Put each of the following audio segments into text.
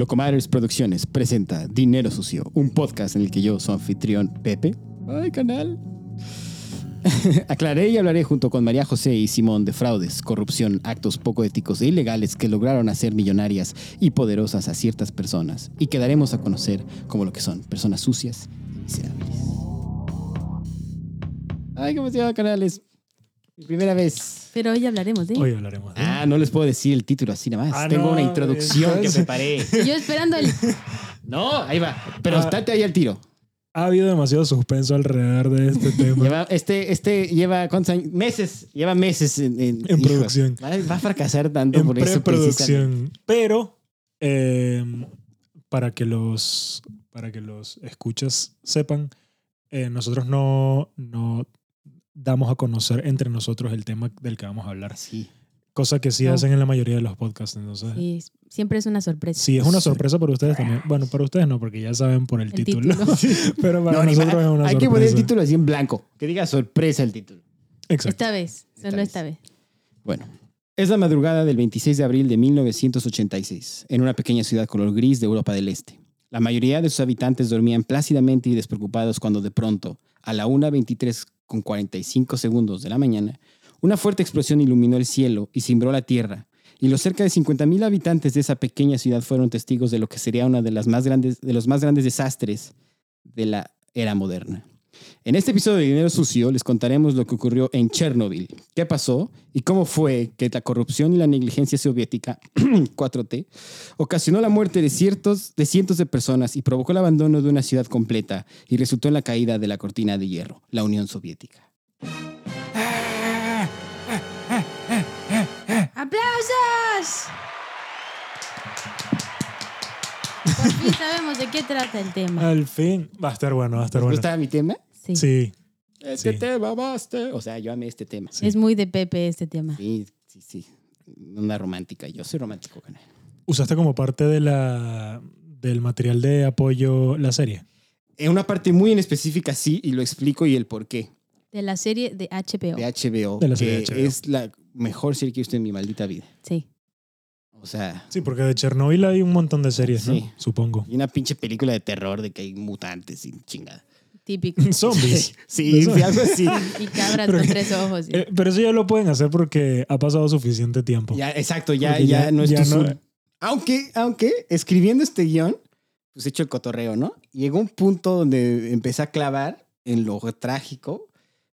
Locomadres Producciones presenta Dinero Sucio, un podcast en el que yo, su anfitrión Pepe, ay canal, aclaré y hablaré junto con María José y Simón de fraudes, corrupción, actos poco éticos e ilegales que lograron hacer millonarias y poderosas a ciertas personas y que daremos a conocer como lo que son, personas sucias y miserables. Ay, qué emoción, canales. Mi primera vez. Pero hoy hablaremos de. Hoy hablaremos de. Ah, no les puedo decir el título así nada más. Ah, Tengo no, una introducción que preparé. Yo esperando el. No, ahí va. Pero Ah. estate ahí al tiro. Ha habido demasiado suspenso alrededor de este tema. Lleva, este, este lleva cuántos años? Meses. Lleva meses en, en- En hijo, producción. Va, va a fracasar tanto en por eso. preproducción. Pero eh, para que los para que los escuchas sepan, eh, nosotros no, no damos a conocer entre nosotros el tema del que vamos a hablar. Sí. Cosa que sí No. hacen en la mayoría de los podcasts. Entonces, sí, Sí, siempre es una sorpresa. es una Sí. sorpresa para ustedes también. Bueno, para ustedes no, porque ya saben por el, El título. título. Pero para No, nosotros es una Hay sorpresa. que poner el título así en blanco. Que diga sorpresa el título. Exacto. Esta vez, solo vez. esta vez. Bueno. Es la madrugada del 26 de abril de 1986, en una pequeña ciudad color gris de Europa del Este. La mayoría de sus habitantes dormían plácidamente y despreocupados cuando de pronto, a la 1.23 con 45 segundos de la mañana, una fuerte explosión iluminó el cielo y cimbró la tierra, y los cerca de 50.000 habitantes de esa pequeña ciudad fueron testigos de lo que sería uno de, de los más grandes desastres de la era moderna. En este episodio de Dinero Sucio les contaremos lo que ocurrió en Chernobyl, qué pasó y cómo fue que la corrupción y la negligencia soviética 4T ocasionó la muerte de, ciertos, de cientos de personas y provocó el abandono de una ciudad completa y resultó en la caída de la cortina de hierro, la Unión Soviética. ¡Aplausos! Por fin sabemos de qué trata el tema. Al fin. Va a estar bueno, va a estar ¿Te bueno. gusta mi tema? Sí. Sí. Este Sí. tema basta. O sea, yo amé este tema. Sí. Es muy de Pepe este tema. Sí, sí, sí. Una romántica. Yo soy romántico, canal. ¿Usaste como parte de la, del material de apoyo la serie? En una parte muy en específica sí, y lo explico y el por qué. De la serie de HBO. De HBO, De la serie que de HBO. es la mejor serie que he visto en mi maldita vida. Sí. O sea, Sí, porque de Chernobyl hay un montón de series, Sí. ¿no? Supongo. y una pinche película de terror de que hay mutantes y chingada. Típico. Zombies. Sí, sí, algo así. Y cabras Pero con tres ojos. sí. Eh, pero eso ya lo pueden hacer porque ha pasado suficiente tiempo. Ya, exacto, ya, ya, ya- no es ya tu no- Aunque, aunque, escribiendo este guion, pues he hecho el cotorreo, ¿no? Llegó un punto donde empecé a clavar en lo trágico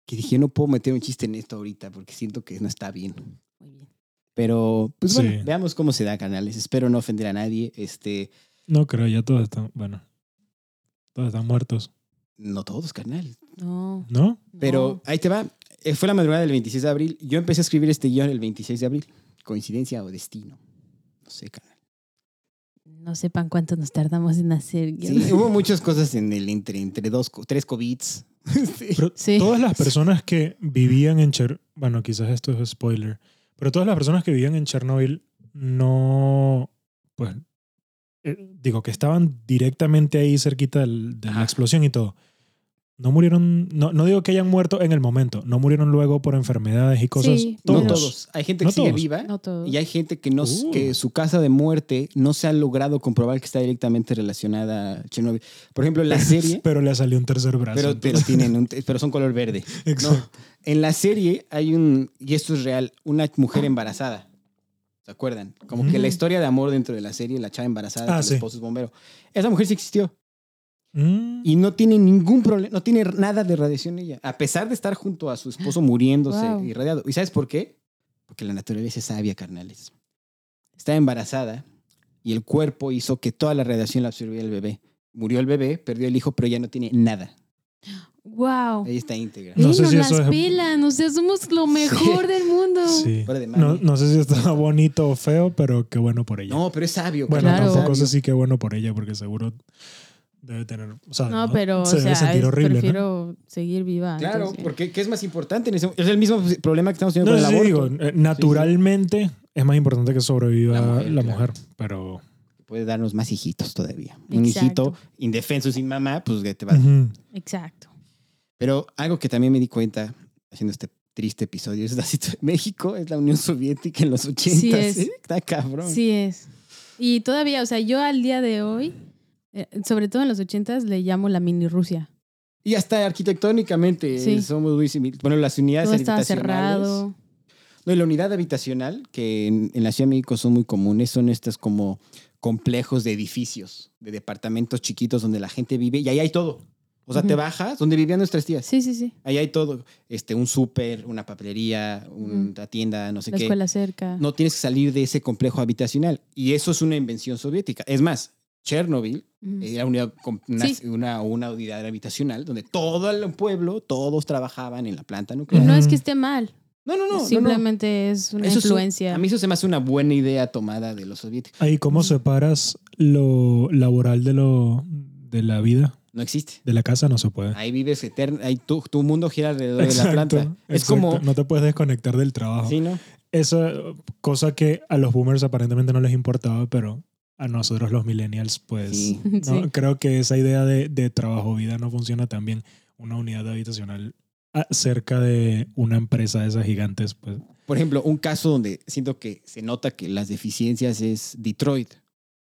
que dije, no puedo meter un chiste en esto ahorita porque siento que no está bien. Muy bien. Pero, pues Sí. bueno, veamos cómo se da, canales. Espero no ofender a nadie. Este, No creo, ya todos están, bueno, todos están muertos, no todos, carnal. No. ¿no? Pero no. ahí te va. Eh, Fue la madrugada del 26 de abril. Yo empecé a escribir este guion el 26 de abril. ¿Coincidencia o destino? No sé, canal. No sepan cuánto nos tardamos en hacer. Sí, hubo muchas cosas en el entre, entre dos, tres COVIDs. Sí. Pero Sí. todas las personas que vivían en Cher... Bueno, quizás esto es spoiler. Pero todas las personas que vivían en Chernobyl no... Pues... eh, digo, que estaban directamente ahí cerquita del- de la explosión y todo. No murieron... No, no digo que hayan muerto en el momento. No murieron luego por enfermedades y cosas. Sí, No todos. todos. Hay gente que No sigue todos. viva No y hay gente que, no, Uh. que su casa de muerte no se ha logrado comprobar que está directamente relacionada a Chernobyl. Por ejemplo, en la serie, Pero le salió un tercer brazo. pero, pero, tienen un- pero son color verde. Exacto. No, en la serie hay un, y esto es real, una mujer embarazada. ¿Se acuerdan? Como que Mm. la historia de amor dentro de la serie, la chava embarazada, Ah, sí. esposo es bombero. Esa mujer sí existió Mm. y no tiene ningún problema, no tiene nada de radiación ella, a pesar de estar junto a su esposo muriéndose Wow. irradiado. ¿Y sabes por qué? Porque la naturaleza es sabia, carnales. Está embarazada y el cuerpo hizo que toda la radiación la absorbiera el bebé. Murió el bebé, perdió el hijo, pero ya no tiene nada. Wow. Ella está íntegra. No Ey, sé nos si las eso pelan. O sea, somos lo mejor del mundo. Sí. No, no sé si está bonito o feo, pero qué bueno por ella. No, pero es sabio. Bueno, Claro. tampoco sabio. sé si qué bueno por ella, porque seguro debe tener. O sea, No, pero o se debe sea, sentir es- horrible. ¿no? prefiero seguir viva. Claro, entonces. porque ¿qué es más importante? En ese- es el mismo problema que estamos teniendo No, con el sí, aborto. digo, eh, naturalmente es más importante que sobreviva La la mujer, pero. Puede darnos más hijitos todavía. Un hijito indefenso sin mamá, pues que te va. Ujú. Exacto. Pero algo que también me di cuenta haciendo este triste episodio es la situación. México es la Unión Soviética en los 80. Sí es. ¿eh? Está cabrón. Sí es. Y todavía, o sea, yo al día de hoy, eh, sobre todo en los ochentas, le llamo la mini Rusia. Y hasta arquitectónicamente Sí. somos muy similares. Bueno, las unidades Todo habitacionales. cerrado. No, y la unidad habitacional, que en, en la Ciudad de México son muy comunes, son estas como complejos de edificios, de departamentos chiquitos donde la gente vive y ahí hay todo. O sea, te bajas donde vivían nuestras tías. Sí, sí, sí. Ahí hay todo. Este, un súper, una papelería, una tienda, no sé La qué. escuela cerca. No tienes que salir de ese complejo habitacional. Y eso es una invención soviética. Es más, Chernobyl Ujú. era una, una, Sí. una, una unidad habitacional donde todo el pueblo, todos trabajaban en la planta Y nuclear. no es que esté mal, No, no, no. no, no. simplemente es una Eso es un- influencia. a mí eso se me hace una buena idea tomada de los soviéticos. Ahí, ¿cómo separas lo laboral de lo de la vida? No existe. De la casa no se puede. Ahí vives eterno, ahí tu, tu mundo gira alrededor de la planta. Es exacto. como... No te puedes desconectar del trabajo. Sí, ¿no? Esa cosa que a los boomers aparentemente no les importaba, pero a nosotros los millennials, pues Sí. no, Sí. creo que esa idea de, de trabajo-vida no funciona tan bien. Una unidad habitacional ah, cerca de una empresa de esas gigantes, pues Por ejemplo, un caso donde siento que se nota que las deficiencias es Detroit.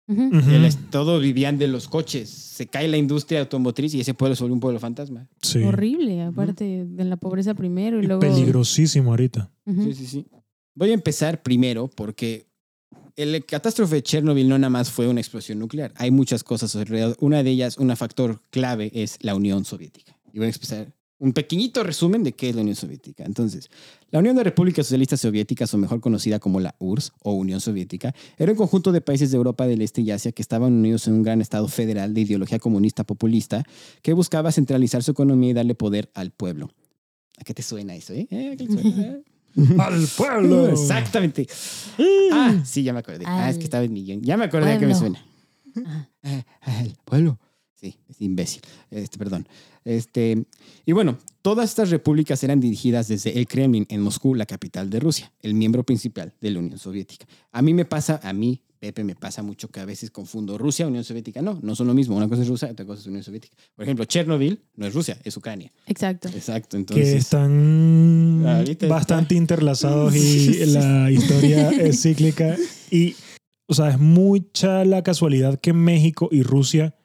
El todos vivían de los coches. Se cae la industria automotriz y ese pueblo se vuelve un pueblo fantasma. sí. Horrible, aparte de la pobreza primero y Y luego. Peligrosísimo ahorita. Sí, sí, sí. Voy a empezar primero porque el catástrofe de Chernobyl no nada más fue una explosión nuclear. Hay muchas cosas alrededor. Una de ellas, un factor clave es la Unión Soviética. Y voy a empezar un pequeñito resumen de qué es la Unión Soviética. Entonces, la Unión de Repúblicas Socialistas Soviéticas, o mejor conocida como la URSS o Unión Soviética, era un conjunto de países de Europa del Este y Asia que estaban unidos en un gran estado federal de ideología comunista populista que buscaba centralizar su economía y darle poder al pueblo. ¿A qué te suena eso, eh? ¿Eh? ¿A qué te suena? ¿Eh? ¡Al pueblo! Exactamente. Ah, sí, ya me acordé. Ah, es que estaba en mi guion. Ya me acordé a qué me suena. Ah, al pueblo. Sí, es imbécil. Este, perdón. Este, y bueno, todas estas repúblicas eran dirigidas desde el Kremlin en Moscú, la capital de Rusia, el miembro principal de la Unión Soviética. A mí me pasa, a mí, Pepe, me pasa mucho que a veces confundo Rusia, Unión Soviética. No, no son lo mismo. Una cosa es Rusia, otra cosa es Unión Soviética. Por ejemplo, Chernobyl no es Rusia, es Ucrania. Exacto. Exacto. que Entonces, están Ahorita está. bastante interlazados y la historia es cíclica. Y, o sea, es mucha la casualidad que México y Rusia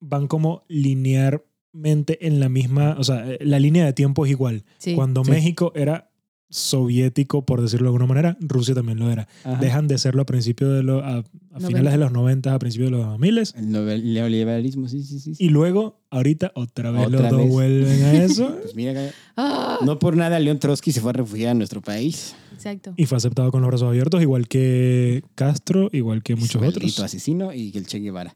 van como linealmente en la misma, o sea, la línea de tiempo es igual. Sí. Cuando Sí. México era soviético, por decirlo de alguna manera, Rusia también lo era. ajá. Dejan de serlo a principios de los, a, a Noventa. finales de los 90, a principios de los 2000 el novel- neoliberalismo, sí, sí, sí. sí. y luego, ahorita, otra vez Otra los dos vez. vuelven a eso. Pues mira, Ah, no por nada León Trotsky se fue a refugiar a nuestro país. Exacto. Y fue aceptado con los brazos abiertos, igual que Castro, igual que muchos otros. asesino y el Che Guevara.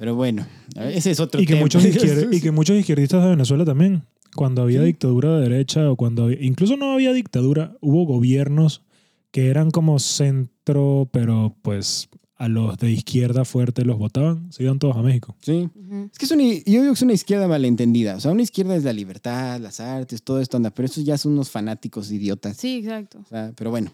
Pero bueno, ese es otro Y que, tema. muchos y que muchos izquierdistas de Venezuela también. Cuando había Sí. dictadura de derecha o cuando había- incluso no había dictadura, hubo gobiernos que eran como centro, pero pues a los de izquierda fuerte los votaban, se iban todos a México. Sí. Ujú. Es que es una, yo digo que es una izquierda malentendida. O sea, una izquierda es la libertad, las artes, todo esto anda. Pero esos ya son unos fanáticos idiotas. Sí, exacto. O sea, pero bueno.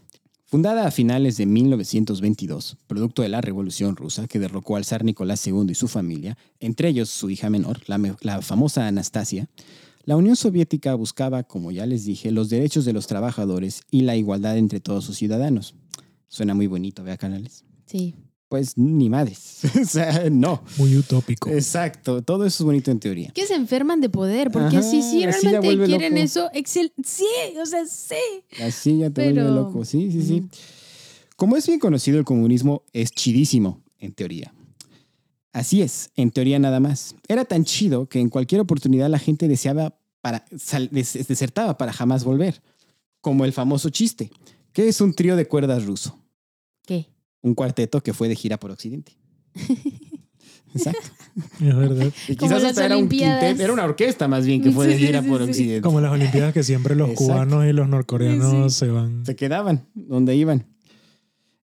Fundada a finales de 1922, producto de la Revolución Rusa que derrocó al zar Nicolás II y su familia, entre ellos su hija menor, la, la famosa Anastasia, la Unión Soviética buscaba, como ya les dije, los derechos de los trabajadores y la igualdad entre todos sus ciudadanos. Suena muy bonito, ¿vea, canales? Sí. Pues ni madres. o sea, no. Muy utópico. Exacto. Todo eso es bonito en teoría. Que se enferman de poder, porque Ajá, si ya realmente vuelve quieren loco. eso, excel sí, o sea, sí. Así ya te vuelve Pero- loco. Sí, sí, sí. Como es bien conocido, el comunismo es chidísimo, en teoría. Así es, en teoría nada más. Era tan chido que en cualquier oportunidad la gente deseaba para, sal- des- desertaba para jamás volver. Como el famoso chiste, que es un trío de cuerdas ruso. Un cuarteto que fue de gira por Occidente. Exacto. Es verdad. Y quizás hasta era un quinteto, era una orquesta más bien que fue de gira sí, por sí. Occidente. Como las Olimpiadas que siempre los Exacto. cubanos y los norcoreanos Sí. se van. se quedaban donde iban.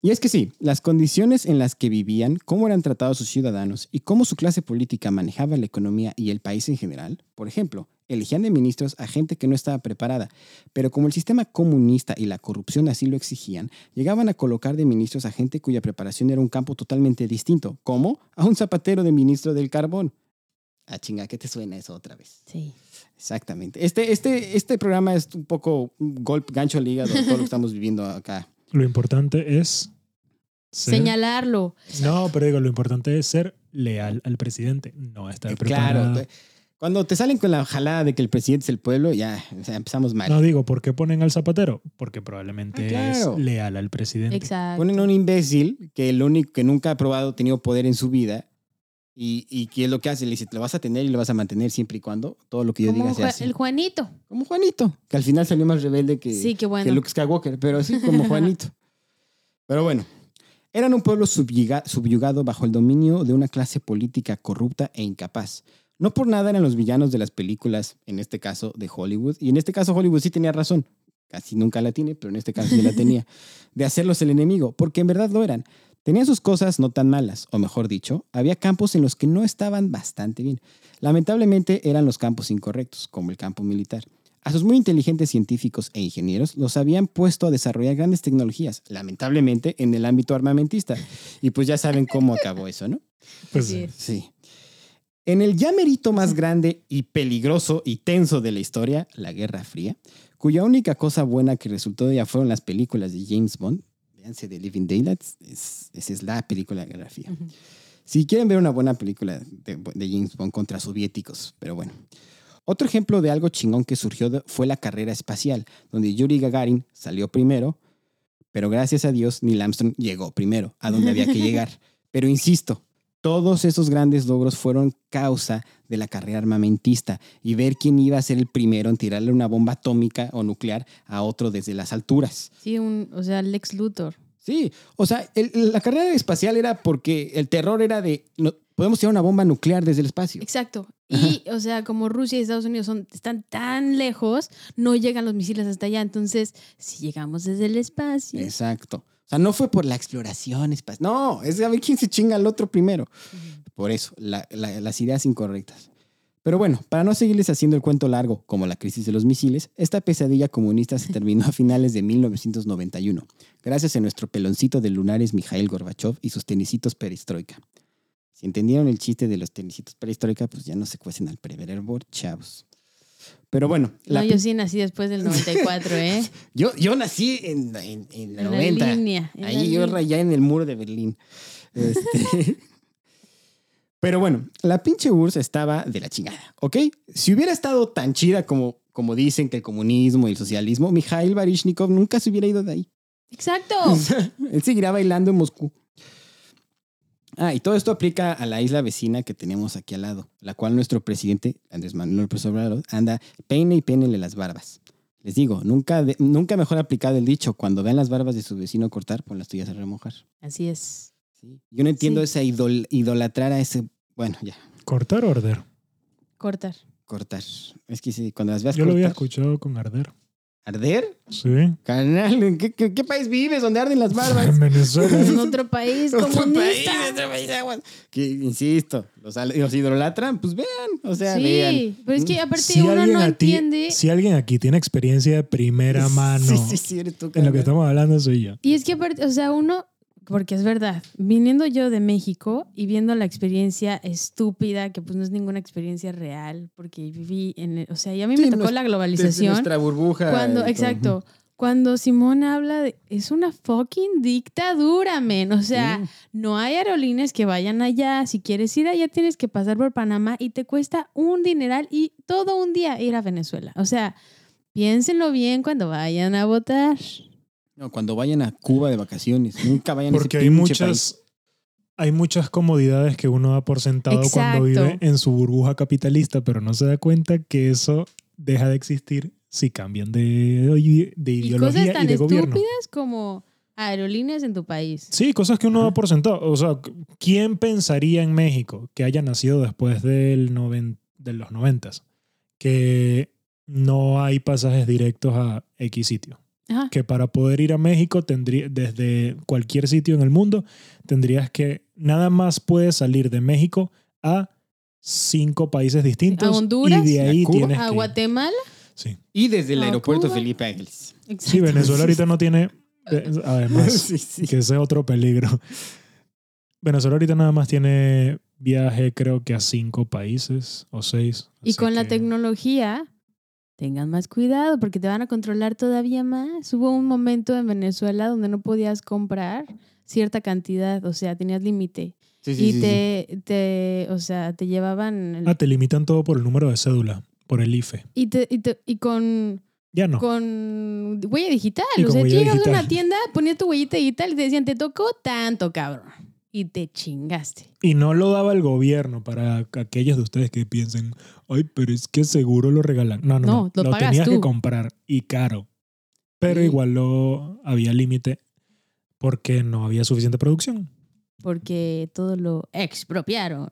Y es que sí, las condiciones en las que vivían, cómo eran tratados sus ciudadanos y cómo su clase política manejaba la economía y el país en general, por ejemplo, elegían de ministros a gente que no estaba preparada, pero como el sistema comunista y la corrupción así lo exigían, llegaban a colocar de ministros a gente cuya preparación era un campo totalmente distinto, como a un zapatero de ministro del carbón. Ah, chinga, ¿qué te suena eso otra vez? Sí. Exactamente. Este, este, este programa es un poco un golpe, gancho al hígado, todo lo que estamos viviendo acá. Lo importante es ser- Señalarlo. No, pero digo, lo importante es ser leal al presidente, no estar Eh, Claro. Te- Cuando te salen con la jalada de que el presidente es el pueblo, ya o sea, empezamos mal. No digo, ¿por qué ponen al zapatero? Porque probablemente Ah, claro. es leal al presidente. Exacto. Ponen a un imbécil que el único que nunca ha probado, tenido poder en su vida. Y, y que es lo que hace, le dice, lo vas a tener y lo vas a mantener siempre y cuando todo lo que yo Como diga se Ju- hace. el Juanito. Como Juanito, que al final salió más rebelde que, Sí, qué que bueno. Luke Skywalker, pero sí, como Juanito. Pero bueno, eran un pueblo subyuga- subyugado bajo el dominio de una clase política corrupta e incapaz. No por nada eran los villanos de las películas, en este caso de Hollywood, y en este caso Hollywood sí tenía razón, casi nunca la tiene, pero en este caso sí la tenía, de hacerlos el enemigo, porque en verdad lo eran. Tenían sus cosas no tan malas, o mejor dicho, había campos en los que no estaban bastante bien. Lamentablemente eran los campos incorrectos, como el campo militar. A sus muy inteligentes científicos e ingenieros los habían puesto a desarrollar grandes tecnologías, lamentablemente en el ámbito armamentista. Y pues ya saben cómo acabó eso, ¿no? Pues Sí. Sí. En el ya merito más grande y peligroso y tenso de la historia, la Guerra Fría, cuya única cosa buena que resultó de ella fueron las películas de James Bond, véanse de Living Daylights, es- esa es la película de la Guerra Fría. Si quieren ver una buena película de, de James Bond contra soviéticos, pero bueno. Otro ejemplo de algo chingón que surgió de- fue la carrera espacial, donde Yuri Gagarin salió primero, pero gracias a Dios Neil Armstrong llegó primero, a donde había que llegar. Pero insisto, todos esos grandes logros fueron causa de la carrera armamentista y ver quién iba a ser el primero en tirarle una bomba atómica o nuclear a otro desde las alturas. Sí, un, o sea, Lex Luthor. Sí, o sea, el- la carrera espacial era porque el terror era de, no, podemos tirar una bomba nuclear desde el espacio. Exacto. Y, o sea, como Rusia y Estados Unidos son, están tan lejos, no llegan los misiles hasta allá. Entonces, si llegamos desde el espacio. Exacto. O sea, no fue por la exploración espacial. No, es a ver quién se chinga al otro primero. Por eso, la- la- las ideas incorrectas. Pero bueno, para no seguirles haciendo el cuento largo, como la crisis de los misiles, esta pesadilla comunista se terminó a finales de 1991, gracias a nuestro peloncito de lunares Mikhail Gorbachev y sus tenisitos perestroika. Si entendieron el chiste de los tenisitos perestroika, pues ya no se cuecen al preverbor, chavos. Pero bueno, la No, yo sí nací después del 94, ¿eh? yo, yo nací en, en, en la En 90. la línea. la Ahí yo línea. rayé en el muro de Berlín. Este, Pero bueno, la pinche URSS estaba de la chingada, ¿ok? Si hubiera estado tan chida como, como dicen que el comunismo y el socialismo, Mikhail Baryshnikov nunca se hubiera ido de ahí. Exacto. Él seguirá bailando en Moscú. Ah, y todo esto aplica a la isla vecina que tenemos aquí al lado, la cual nuestro presidente, Andrés Manuel López Obrador, anda peine y pénele las barbas. Les digo, nunca, de- nunca mejor aplicado el dicho, cuando vean las barbas de su vecino cortar, pon las tuyas a remojar. Así es. Sí. Yo no entiendo Sí. esa idol- idolatrar a ese, bueno, ya, ¿Cortar o arder? Cortar. cortar. Es que sí, cuando las veas Yo lo había escuchado con arder. ¿Arder? Sí. Carnal, ¿en qué, qué- qué país vives donde arden las barbas? En Venezuela. En otro país Otro país, comunista. otro país, aguas. Que, insisto, los, los idolatran, pues vean, o sea, Sí, vean. pero es que aparte Si uno no ti- entiende. si alguien aquí tiene experiencia de primera mano Sí, sí, sí, eres tú, en lo que estamos hablando soy yo. Y es que aparte, o sea, uno, porque es verdad, viniendo yo de México y viendo la experiencia estúpida, que pues no es ninguna experiencia real, porque viví en, el- o sea, y a mí Sí, me tocó la globalización. nuestra burbuja. Cuando, todo. exacto, cuando Simón habla de, es una fucking dictadura, men, o sea, Sí. no hay aerolíneas que vayan allá, si quieres ir allá tienes que pasar por Panamá y te cuesta un dineral y todo un día ir a Venezuela, o sea, piénsenlo bien cuando vayan a votar. No, cuando vayan a Cuba de vacaciones, nunca vayan a ese Porque hay muchas, país. hay muchas comodidades que uno da por sentado cuando vive en su burbuja capitalista, pero no se da cuenta que eso deja de existir si cambian de, de Y ideología cosas y, tan de gobierno. estúpidas como aerolíneas en tu país. Sí, cosas que uno da por sentado. O sea, ¿quién pensaría en México que haya nacido después del noven- de los noventas que no hay pasajes directos a X sitio? Ajá. que para poder ir a México tendría, desde cualquier sitio en el mundo tendrías que nada más puedes salir de México a cinco países distintos ¿A Honduras? y de ahí ¿A Cuba? A que Guatemala. sí. Y desde el a aeropuerto Cuba. Felipe Ángeles. sí Venezuela ahorita no tiene eh, además Sí, sí. que ese es otro peligro Venezuela ahorita nada más tiene viaje creo que a cinco países o seis Y con la tecnología, tengan más cuidado porque te van a controlar todavía más. Hubo un momento en Venezuela donde no podías comprar cierta cantidad, o sea, tenías límite. Sí, y te, te, o sea, te llevaban... el- Ah, te limitan todo por el número de cédula, por el IFE. y, te- y, te- y con, Ya no. con huella digital. Y o con sea, llegabas a una tienda, ponías tu huellita digital y te decían, te tocó tanto, cabrón. Y te chingaste. Y no lo daba el gobierno para aquellos de ustedes que piensen, ay, pero es que seguro lo regalan. No, no, No, no. lo tenías tú. que comprar y caro. Pero Sí. igual lo había límite porque no había suficiente producción. Porque todo lo expropiaron.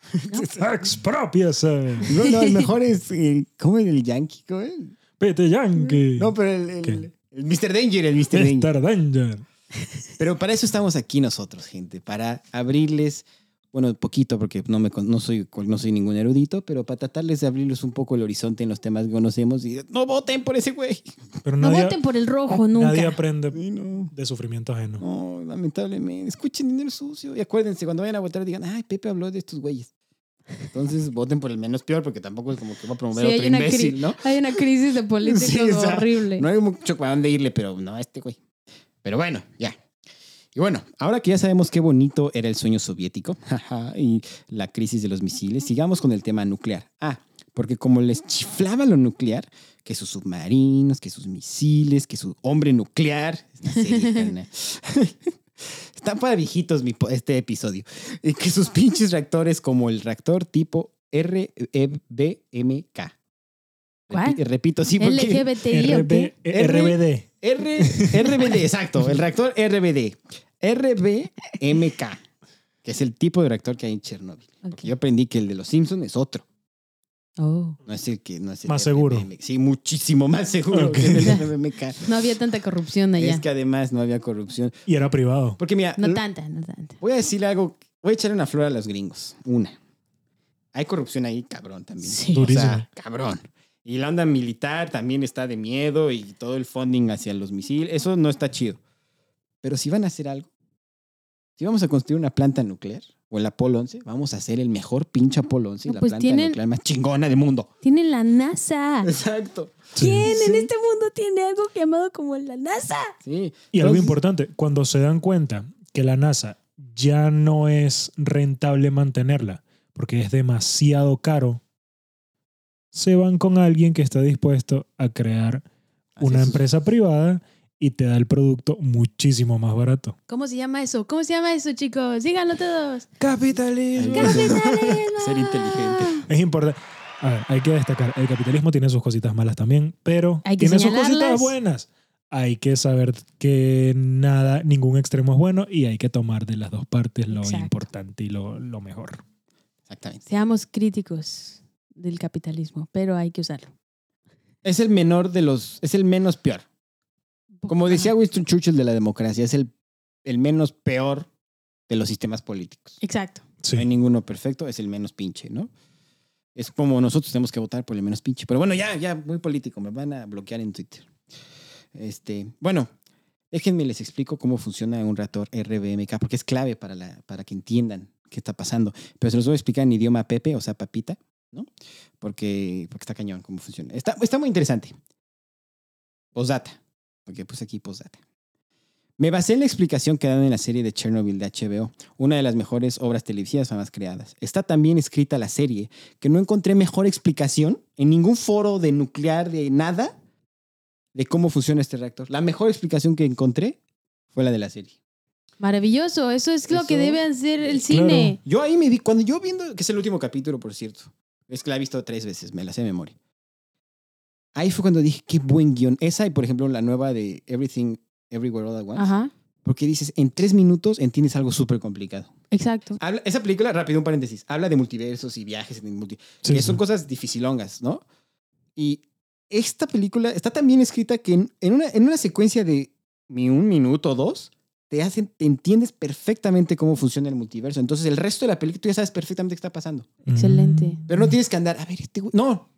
¿no? ¡Expropiase! No, no, el mejor es. el- ¿Cómo es el Yankee? ¿Cómo es? ¡Pete Yankee! No, pero el, el, el Mr. Danger, el Mr. Danger. Mr. Danger. Pero para eso estamos aquí nosotros, gente, para abrirles, bueno, poquito, porque no, me, no, soy, no soy ningún erudito, pero para tratarles de abrirles un poco el horizonte en los temas que conocemos y no voten por ese güey. Pero No nadie, voten por el rojo nunca. nadie aprende Sí, no. de sufrimiento ajeno. No, lamentablemente. Escuchen dinero sucio y acuérdense, cuando vayan a votar digan, ay, Pepe habló de estos güeyes. Entonces voten por el menos peor, porque tampoco es como que va a promover Sí, otro una, imbécil, ¿no? hay una crisis de políticos Sí, o sea, horrible. No hay mucho para dónde irle, pero no a este güey. Pero bueno, ya. Y bueno, ahora que ya sabemos qué bonito era el sueño soviético y la crisis de los misiles, sigamos con el tema nuclear. Ah, porque como les chiflaba lo nuclear, que sus submarinos, que sus misiles, que su hombre nuclear. Es una serie, carnal. Están para viejitos mi este episodio. Y que sus pinches reactores como el reactor tipo RBMK. ¿Cuál? Repi- Repito, sí, porque... LGBTI RBD. R, RBD, exacto, el reactor RBD. RBMK, que es el tipo de reactor que hay en Chernobyl. Yo aprendí que el de los Simpsons es otro. Oh. No es el que no es el Más seguro. Sí, muchísimo más seguro que el. No había tanta corrupción allá. Es que además no había corrupción. Y era privado. Porque mira, No tanta, no tanta. voy a decirle algo, voy a echarle una flor a los gringos. Una. Hay corrupción ahí, cabrón, también. Sí. O sea, cabrón. Y la onda militar también está de miedo y todo el funding hacia los misiles. Eso no está chido. Pero si van a hacer algo, si vamos a construir una planta nuclear o el Apolo 11, vamos a hacer el mejor pinche Apolo 11 y No, la pues planta tienen- nuclear más chingona del mundo. Tienen la NASA. Exacto. Sí. ¿Quién en Sí. este mundo tiene algo llamado como la NASA? Sí. Y algo Entonces, importante, cuando se dan cuenta que la NASA ya no es rentable mantenerla porque es demasiado caro, se van con alguien que está dispuesto a crear hacia una sus- empresa privada y te da el producto muchísimo más barato. ¿Cómo se llama eso? ¿Cómo se llama eso, chicos? Díganlo todos. Capitalismo. ¡Capitalismo! Ser inteligente. Es importante. A ver, hay que destacar, el capitalismo tiene sus cositas malas también, pero Hay que tiene sus cositas buenas. Hay que saber que nada, ningún extremo es bueno y hay que tomar de las dos partes lo Exacto. importante y lo, lo mejor. Exactamente. Seamos críticos del capitalismo, pero hay que usarlo. Es el menor de los, es el menos peor. Como decía. Winston Churchill de la democracia, es el, el menos peor de los sistemas políticos. Exacto. Sí. No hay ninguno perfecto, es el menos pinche, ¿no? Es como nosotros tenemos que votar por el menos pinche. Pero bueno, ya, ya, muy político, me van a bloquear en Twitter. Este, bueno, déjenme les explico cómo funciona un reactor RBMK, porque es clave para, la, para que entiendan qué está pasando. Pero se los voy a explicar en idioma Pepe, o sea, papita, ¿no? Porque, porque está cañón cómo funciona. Está, está muy interesante. Postdata, porque puse aquí postdata. Me basé en la explicación que dan en la serie de Chernobyl de HBO, una de las mejores obras televisivas jamás creadas. Está tan bien escrita la serie que no encontré mejor explicación en ningún foro de nuclear, de nada, de cómo funciona este reactor. La mejor explicación que encontré fue la de la serie. Maravilloso. Eso es lo que debe hacer el Claro. cine. Yo ahí me di, cuando yo viendo, que es el último capítulo, por cierto, es que la he visto tres veces, me la sé de memoria. Ahí fue cuando dije, qué buen guion. Esa y, por ejemplo, la nueva de Everything, Everywhere All at Once. Ajá. Porque dices, en tres minutos entiendes algo súper complicado. Exacto. Habla- esa película, rápido, un paréntesis, habla de multiversos y viajes en multi, Sí, que sí. son cosas dificilongas, ¿no? Y esta película está tan bien escrita que en, en una, en una secuencia de un minuto o dos, te, hacen, te entiendes perfectamente cómo funciona el multiverso. Entonces, el resto de la película tú ya sabes perfectamente qué está pasando. Excelente. Mm. Pero no tienes que andar, a ver, este güey- No,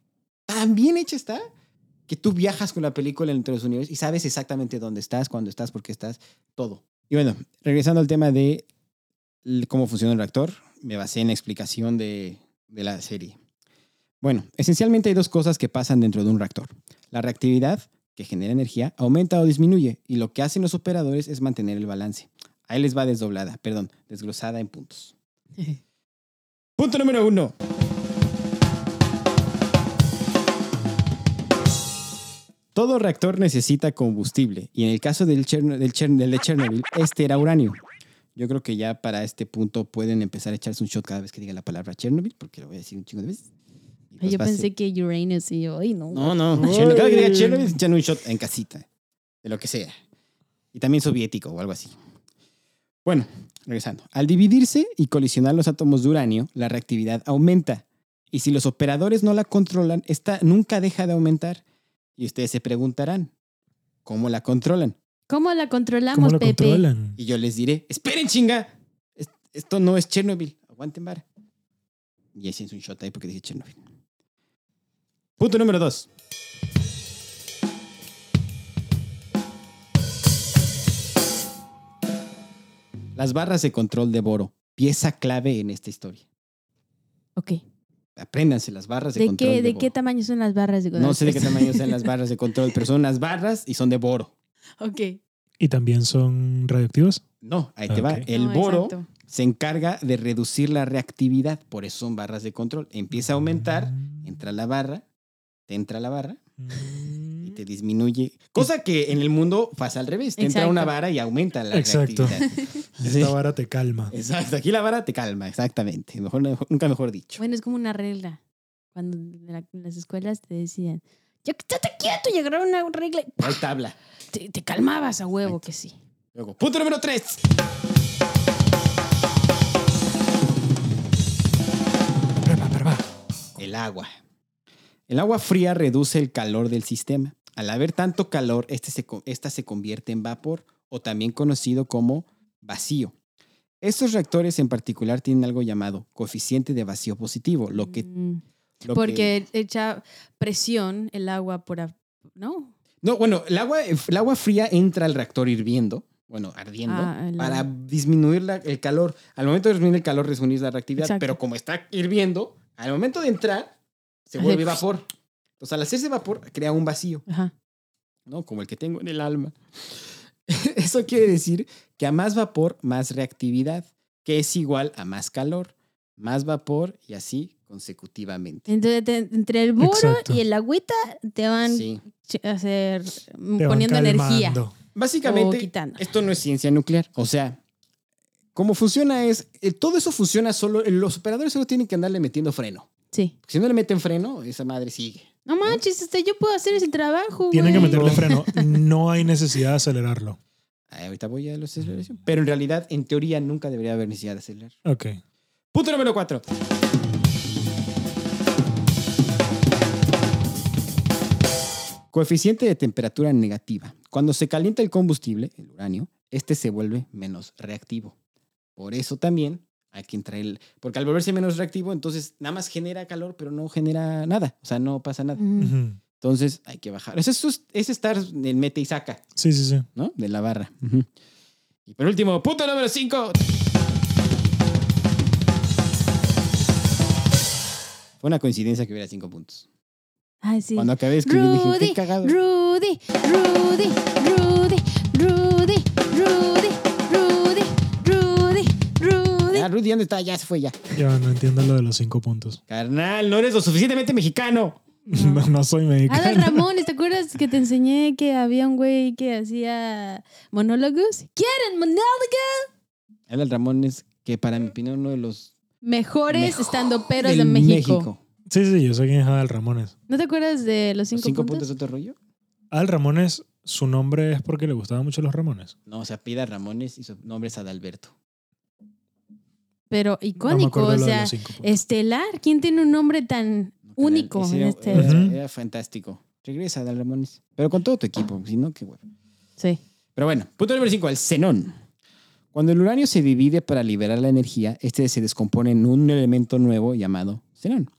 tan bien hecha está que tú viajas con la película entre los universos y sabes exactamente dónde estás, cuándo estás, por qué estás, todo. Y bueno, regresando al tema de cómo funciona el reactor, me basé en la explicación de, de la serie. Bueno, esencialmente hay dos cosas que pasan dentro de un reactor. La reactividad, que genera energía, aumenta o disminuye, y lo que hacen los operadores es mantener el balance. Ahí les va desdoblada, perdón, desglosada en puntos. Punto número uno. Todo reactor necesita combustible y en el caso del, Chern- del de Chernobyl, este era uranio. Yo creo que ya para este punto pueden empezar a echarse un shot cada vez que diga la palabra Chernobyl, porque lo voy a decir un chingo de veces. Ay, pues yo pensé que Uranus y yo, ay, no. No, no, Chernobyl. cada que diga Chernobyl, echan un shot en casita, de lo que sea. Y también soviético o algo así. Bueno, regresando. Al dividirse y colisionar los átomos de uranio, la reactividad aumenta. Y si los operadores no la controlan, esta nunca deja de aumentar. Y ustedes se preguntarán, ¿cómo la controlan? ¿Cómo la controlamos, ¿Cómo Pepe? controlan? Y yo les diré, esperen chinga, Es- esto no es Chernobyl, aguanten vara. Y ese es un shot ahí porque dije Chernobyl. Punto número dos. Las barras de control de Boro, pieza clave en esta historia. Ok. Apréndanse las barras de, ¿De control qué, de, de Boro. qué tamaño son las barras de No sé de qué tamaño sean las barras de control, pero son unas barras y son de Boro. Ok. ¿Y también son radioactivos? No, ahí te va. El No, Boro exacto. se encarga de reducir la reactividad, por eso son barras de control. Empieza a aumentar, entra la barra, te entra la barra y te disminuye. Cosa que en el mundo pasa al revés. Te entra una vara y aumenta la Exacto. reactividad. Esta vara te calma. Exacto. Aquí la vara te calma, exactamente. Mejor, nunca mejor dicho. Bueno, es como una regla. Cuando en, la- en las escuelas te decían, ya que estate quieto y agarrar una regla. Hay tabla. Te, te calmabas a huevo que sí. Luego, punto número tres. El agua. El agua fría reduce el calor del sistema. Al haber tanto calor, este se, esta se convierte en vapor o también conocido como vacío. Estos reactores en particular tienen algo llamado coeficiente de vacío positivo, lo que... Mm, lo que- Porque echa presión el agua por... ¿No? no, bueno, el agua, el agua fría entra al reactor hirviendo, bueno, ardiendo, Ah, para disminuir la- el calor. Al momento de disminuir el calor, disminuye la reactividad, Exacto. pero como está hirviendo, al momento de entrar, se vuelve vapor. Entonces, al hacerse vapor, crea un vacío. Ajá. ¿no? Como el que tengo en el alma. Eso quiere decir que a más vapor, más reactividad, que es igual a más calor, más vapor y así consecutivamente. Entonces, te- entre el boro Exacto. y el agüita te van Sí. hacer, mm, Te van poniendo energía. Básicamente, esto no es ciencia nuclear. O sea, cómo funciona es, eh, todo eso funciona solo, los operadores solo tienen que andarle metiendo freno. Sí. Si no le meten freno, esa madre sigue. No manches, este, yo puedo hacer ese trabajo. Tienen que güey. meterle freno. No hay necesidad de acelerarlo. Ay, ahorita voy a la aceleración. Pero en realidad, en teoría, nunca debería haber necesidad de acelerar. Ok. Punto número 4. Coeficiente de temperatura negativa. Cuando se calienta el combustible, el uranio, este se vuelve menos reactivo. Por eso también hay que entrar el... Porque al volverse menos reactivo, entonces nada más genera calor, pero no genera nada. O sea, no pasa nada. Ujú. Entonces hay que bajar. Eso es, es estar en el mete y saca, Sí, sí, sí. ¿no? De la barra. Y por último, punto número 5. Fue una coincidencia que hubiera cinco puntos. Ay, sí. Cuando acabé de escribir dije, Rudy, qué cagado. Rudy, Rudy, Rudy, Rudy, Rudy, Rudy, Rudy. Ah, Rudy, ¿dónde está? Ya se fue ya. Ya no entiendo lo de los cinco puntos. Carnal, no eres lo suficientemente mexicano. No, no soy mexicano. Ramones, ¿te acuerdas que te enseñé que había un güey que hacía monólogos? ¿Quieren monólogos? Adal Ramón es que para mi opinión uno de los Mejores Mejor estando peros de México. Sí, sí, yo sé quién es Adal Ramones. ¿No te acuerdas de los Los cinco, cinco, puntos? puntos de otro rollo. Adal Ramones, su nombre es porque le gustaban mucho los Ramones. No, o sea, pida Ramones y su nombre es Adalberto. Pero No icónico, acuerdo o sea, estelar. ¿Quién tiene un nombre tan No, único ese en era- este? Era, era fantástico. Regresa Adal Ramones. Pero con todo tu equipo, si no, qué huevo. Sí. Pero bueno, punto número 5, el xenón. Cuando el uranio se divide para liberar la energía, este se descompone en un elemento nuevo llamado xenón.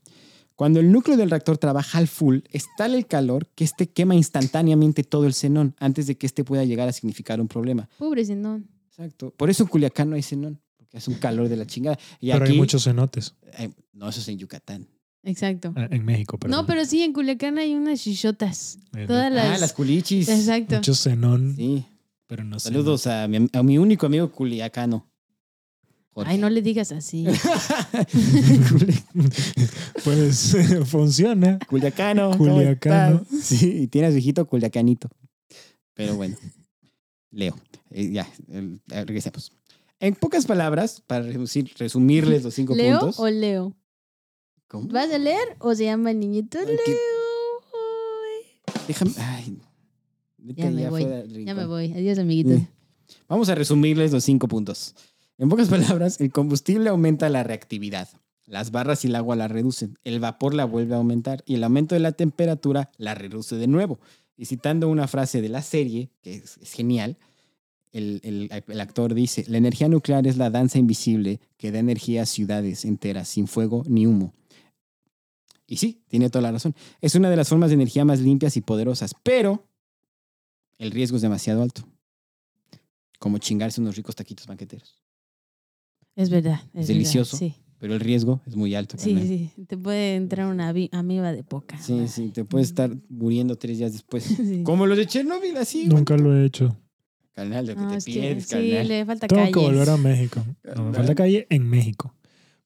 Cuando el núcleo del reactor trabaja al full, es tal el calor que este quema instantáneamente todo el xenón antes de que este pueda llegar a significar un problema. Pobre Zenón. Exacto. Por eso en Culiacán no hay xenón, porque hace un calor de la chingada. Y Pero aquí, hay muchos cenotes. eh, no, eso es en Yucatán. Exacto. Ah, En México, pero No, pero sí, en Culiacán hay unas chichotas. Todas las. Ah, las culichis. Exacto. Mucho cenón, Sí. pero no sé. Saludos a mi, a mi único amigo culiacano. Jorge. Ay, no le digas así. Pues funciona. Culiacano. ¿cómo Culiacano. Sí, y tienes viejito culiacanito. Pero bueno, Leo. Eh, ya, eh, regresemos. En pocas palabras, para resumir- resumirles los cinco ¿Leo puntos. o Leo? ¿Cómo? ¿Vas a leer o se llama el niñito Leo? Ay. Déjame. Ay, vete Ya me voy, Ya me voy. Adiós, amiguitos. Sí. Vamos a resumirles los cinco puntos. En pocas palabras, el combustible aumenta la reactividad. Las barras y el agua la reducen. El vapor la vuelve a aumentar. Y el aumento de la temperatura la reduce de nuevo. Y citando una frase de la serie, que es, es genial, el, el- el actor dice, la energía nuclear es la danza invisible que da energía a ciudades enteras sin fuego ni humo. Y sí, tiene toda la razón. Es una de las formas de energía más limpias y poderosas, pero el riesgo es demasiado alto. Como chingarse unos ricos taquitos banqueteros. Es verdad. Es, Es delicioso. verdad, Sí. Pero el riesgo es muy alto. Sí, carnal. sí. Te puede entrar una amiba de poca. Sí, sí, te puedes estar muriendo tres días después. Sí. Como los de Chernobyl, así. Nunca lo he hecho. Carnal, lo que No, te es que pierdes, sí, carnal. le falta Tengo calle. que volver a México. No, me falta calle en México.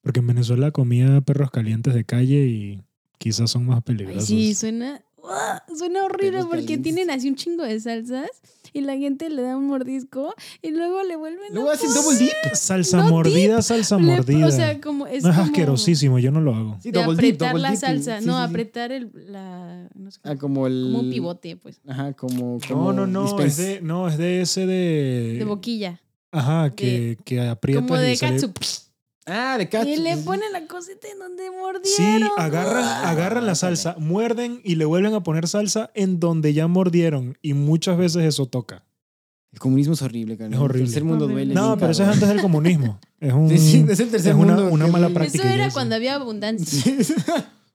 Porque en Venezuela comía perros calientes de calle y quizás son más Ay, peligrosos. sí, suena, ¡Uah! suena horrible porque calientes. tienen así un chingo de salsas y la gente le da un mordisco y luego le vuelven Luego a hacen poner- double dip. Salsa No, mordida, salsa Le- mordida. O sea, como es no es como asquerosísimo, yo no lo hago. Sí, de double dip, apretar double la salsa, Sí, no, sí, sí. apretar el la no sé Ah, como el. como un pivote, pues, Ajá, como. No, como no, no, es de, no, es de ese de... de boquilla, Ajá, que, que aprietas como de y sale-. Ah, de cat. Y le ponen la cosita en donde Sí, mordieron. agarran, Ah, agarran la ándale. salsa, muerden y le vuelven a poner salsa en donde ya mordieron. Y muchas veces eso toca. El comunismo es horrible, carnal. Es horrible. El tercer mundo duele. No, pero eso es antes del comunismo. Es un... Sí, sí, es el tercer es una- mundo. una mala práctica. Eso era cuando había abundancia. Sí.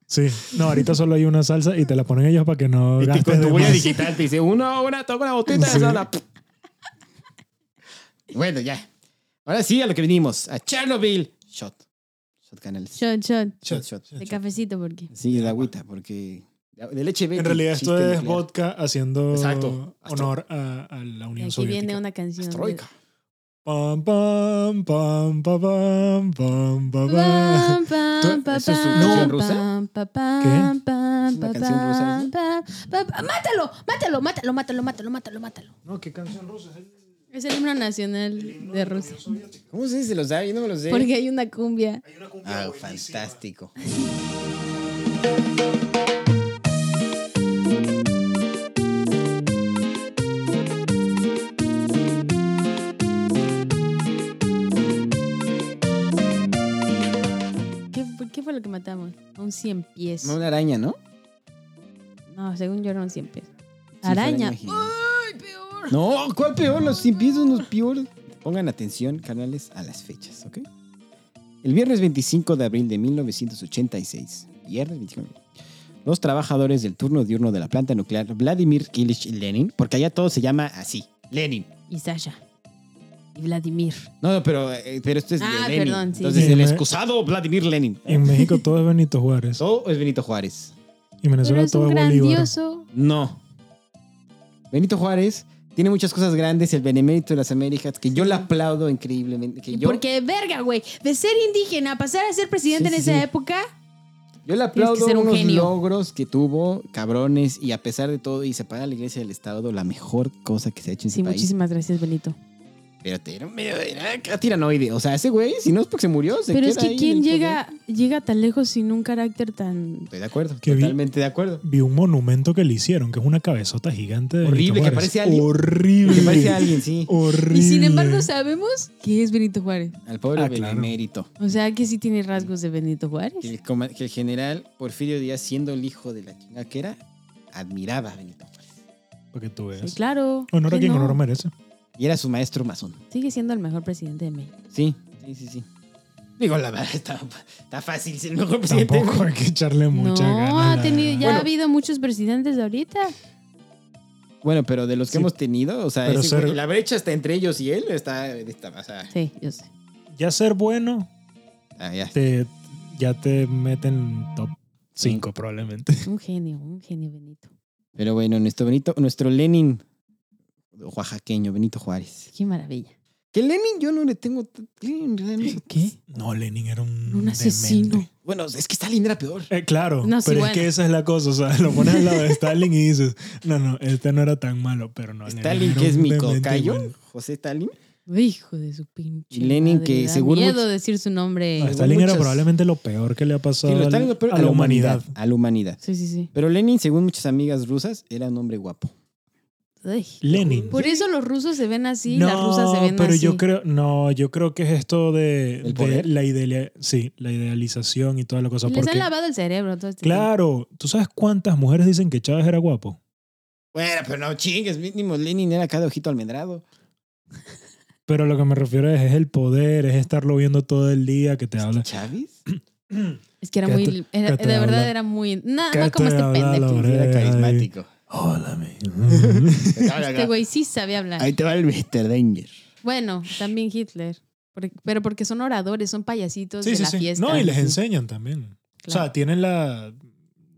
Sí, no, ahorita solo hay una salsa y te la ponen ellos para que no Y te- gastes con tu de huella digital te dice, una hora, toca una de Sí. soda. Bueno, ya. Ahora sí, a lo que venimos. A Chernobyl. Shot. Shot canales. Shot, shot. Shot, shot. De cafecito, porque. Sí, de agüita, porque... De leche En realidad esto es nuclear. vodka haciendo Exacto. honor a, a la Unión aquí Soviética. viene una canción. de- Troika. Pam, pam, pam, pam, pam, pam, pam, pam. Pam, pam, ¿Tú- pam, eso es una pam, canción rusa esa? pam, pam, pam. ¡Mátalo! ¡Mátalo! ¡Mátalo! ¡Mátalo! ¡Mátalo! ¡Mátalo! ¡Mátalo! No, ¿qué canción rusa es Es el himno nacional de Rusia. ¿Cómo se dice? ¿Los da? Yo no me los sé. Porque hay una cumbia. Hay una cumbia Ah, buenísima. fantástico. ¿Qué, qué fue lo que matamos? Un cien pies. No, una araña, ¿no? No, según yo era un cien pies. Araña. araña gigante. ¡Ay, peor! No, ¿cuál peor? Los pies son los peores. Pongan atención, canales, a las fechas, ¿ok? El viernes 25 de abril de 1986, viernes 25 de abril, los trabajadores del turno diurno de la planta nuclear Vladimir Ilich Lenin, porque allá todo se llama así, Lenin. Y Sasha. Y Vladimir. No, no, pero, eh, pero esto es de Ah, Lenin. perdón, sí. Entonces, Sí, el me- excusado Vladimir Lenin. En México todo es Benito Juárez. Todo es Benito Juárez. Y en Pero Venezuela es todo un es Bolívar. grandioso. No. Benito Juárez tiene muchas cosas grandes, el benemérito de las Américas, que yo le aplaudo increíblemente. Que yo, Porque, verga, güey, de ser indígena a pasar a ser presidente Sí, en sí, esa sí. época, yo le aplaudo un unos genio. logros que tuvo, cabrones, y a pesar de todo, y separar a la iglesia del Estado, la mejor cosa que se ha hecho en sí, ese país. muchísimas gracias, Benito. Pero te era medio era tiranoide. O sea, ese güey, si no es porque se murió, se Pero es que ahí ¿quién llega, llega tan lejos sin un carácter tan... Estoy de acuerdo, Que vi- totalmente de acuerdo. Vi un monumento que le hicieron, que es una cabezota gigante de Horrible, Benito que parece alguien. Horrible. Que parece a alguien, sí. Horrible. Y sin embargo sabemos que es Benito Juárez. Al pobre Ah, claro. benemérito. O sea, que sí tiene rasgos de Benito Juárez. Que el, coma- que el general Porfirio Díaz, siendo el hijo de la chinga que era, admiraba a Benito Juárez. Para que tú veas. Sí, claro. Honor a ¿Quién quien no? honor merece. Y era su maestro masón. Sigue siendo el mejor presidente de México. Sí, sí, sí, sí. Digo, la verdad, está, está fácil ser el mejor presidente. Tampoco hay que echarle mucha no, gana. ha tenido, ya Bueno. ha habido muchos presidentes ahorita. Bueno, pero de los que Sí. hemos tenido, o sea, ese ser- la brecha está entre ellos y él, está, está o sea, Sí, yo sé. Ya ser bueno, ah, ya. te, ya te meten top Cinco, probablemente. Un genio, un genio Benito. Pero bueno, nuestro Benito, nuestro Lenin oaxaqueño, Benito Juárez. Qué maravilla. Que Lenin yo no le tengo... Lenin realidad no Lenin era un. Un asesino. demente. Bueno, es que Stalin era peor. Eh, claro, No, sí, pero es que esa es la cosa. O sea, lo pones al lado de Stalin y dices, no, no, este no era tan malo, pero no. Stalin, que es mi cocayo, bueno. José Stalin. Hijo de su pinche. Y Lenin, madre, que da seguro miedo muchos- decir su nombre. No, Stalin era probablemente lo peor que le ha pasado Sí, al- a la humanidad. A la humanidad. Sí, sí, sí. Pero Lenin, según muchas amigas rusas, era un hombre guapo. Lenin. Por eso los rusos se ven así, las rusas se ven pero así. yo creo, no, yo creo que es esto de, ¿El de poder? la idea, sí, la idealización y toda la cosa. Les Porque, han lavado el cerebro todo este tiempo. claro, ¿tú sabes cuántas mujeres dicen que Chávez era guapo? Bueno, pero no chingues, mínimo Lenin era cada ojito almendrado. Pero lo que me refiero es, es el poder, es estarlo viendo todo el día que te habla. ¿Chávez? Es que era ¿Qué muy. te- era- de verdad habla? era muy. No, ¿Qué no como te este pendejo. Era carismático. Hola, mi. Este güey sí sabía hablar. Ahí te va el Mr. Danger. Bueno, también Hitler. Pero porque son oradores, son payasitos Sí, de sí, la sí. fiesta. No, y les enseñan también. O sea, tienen la,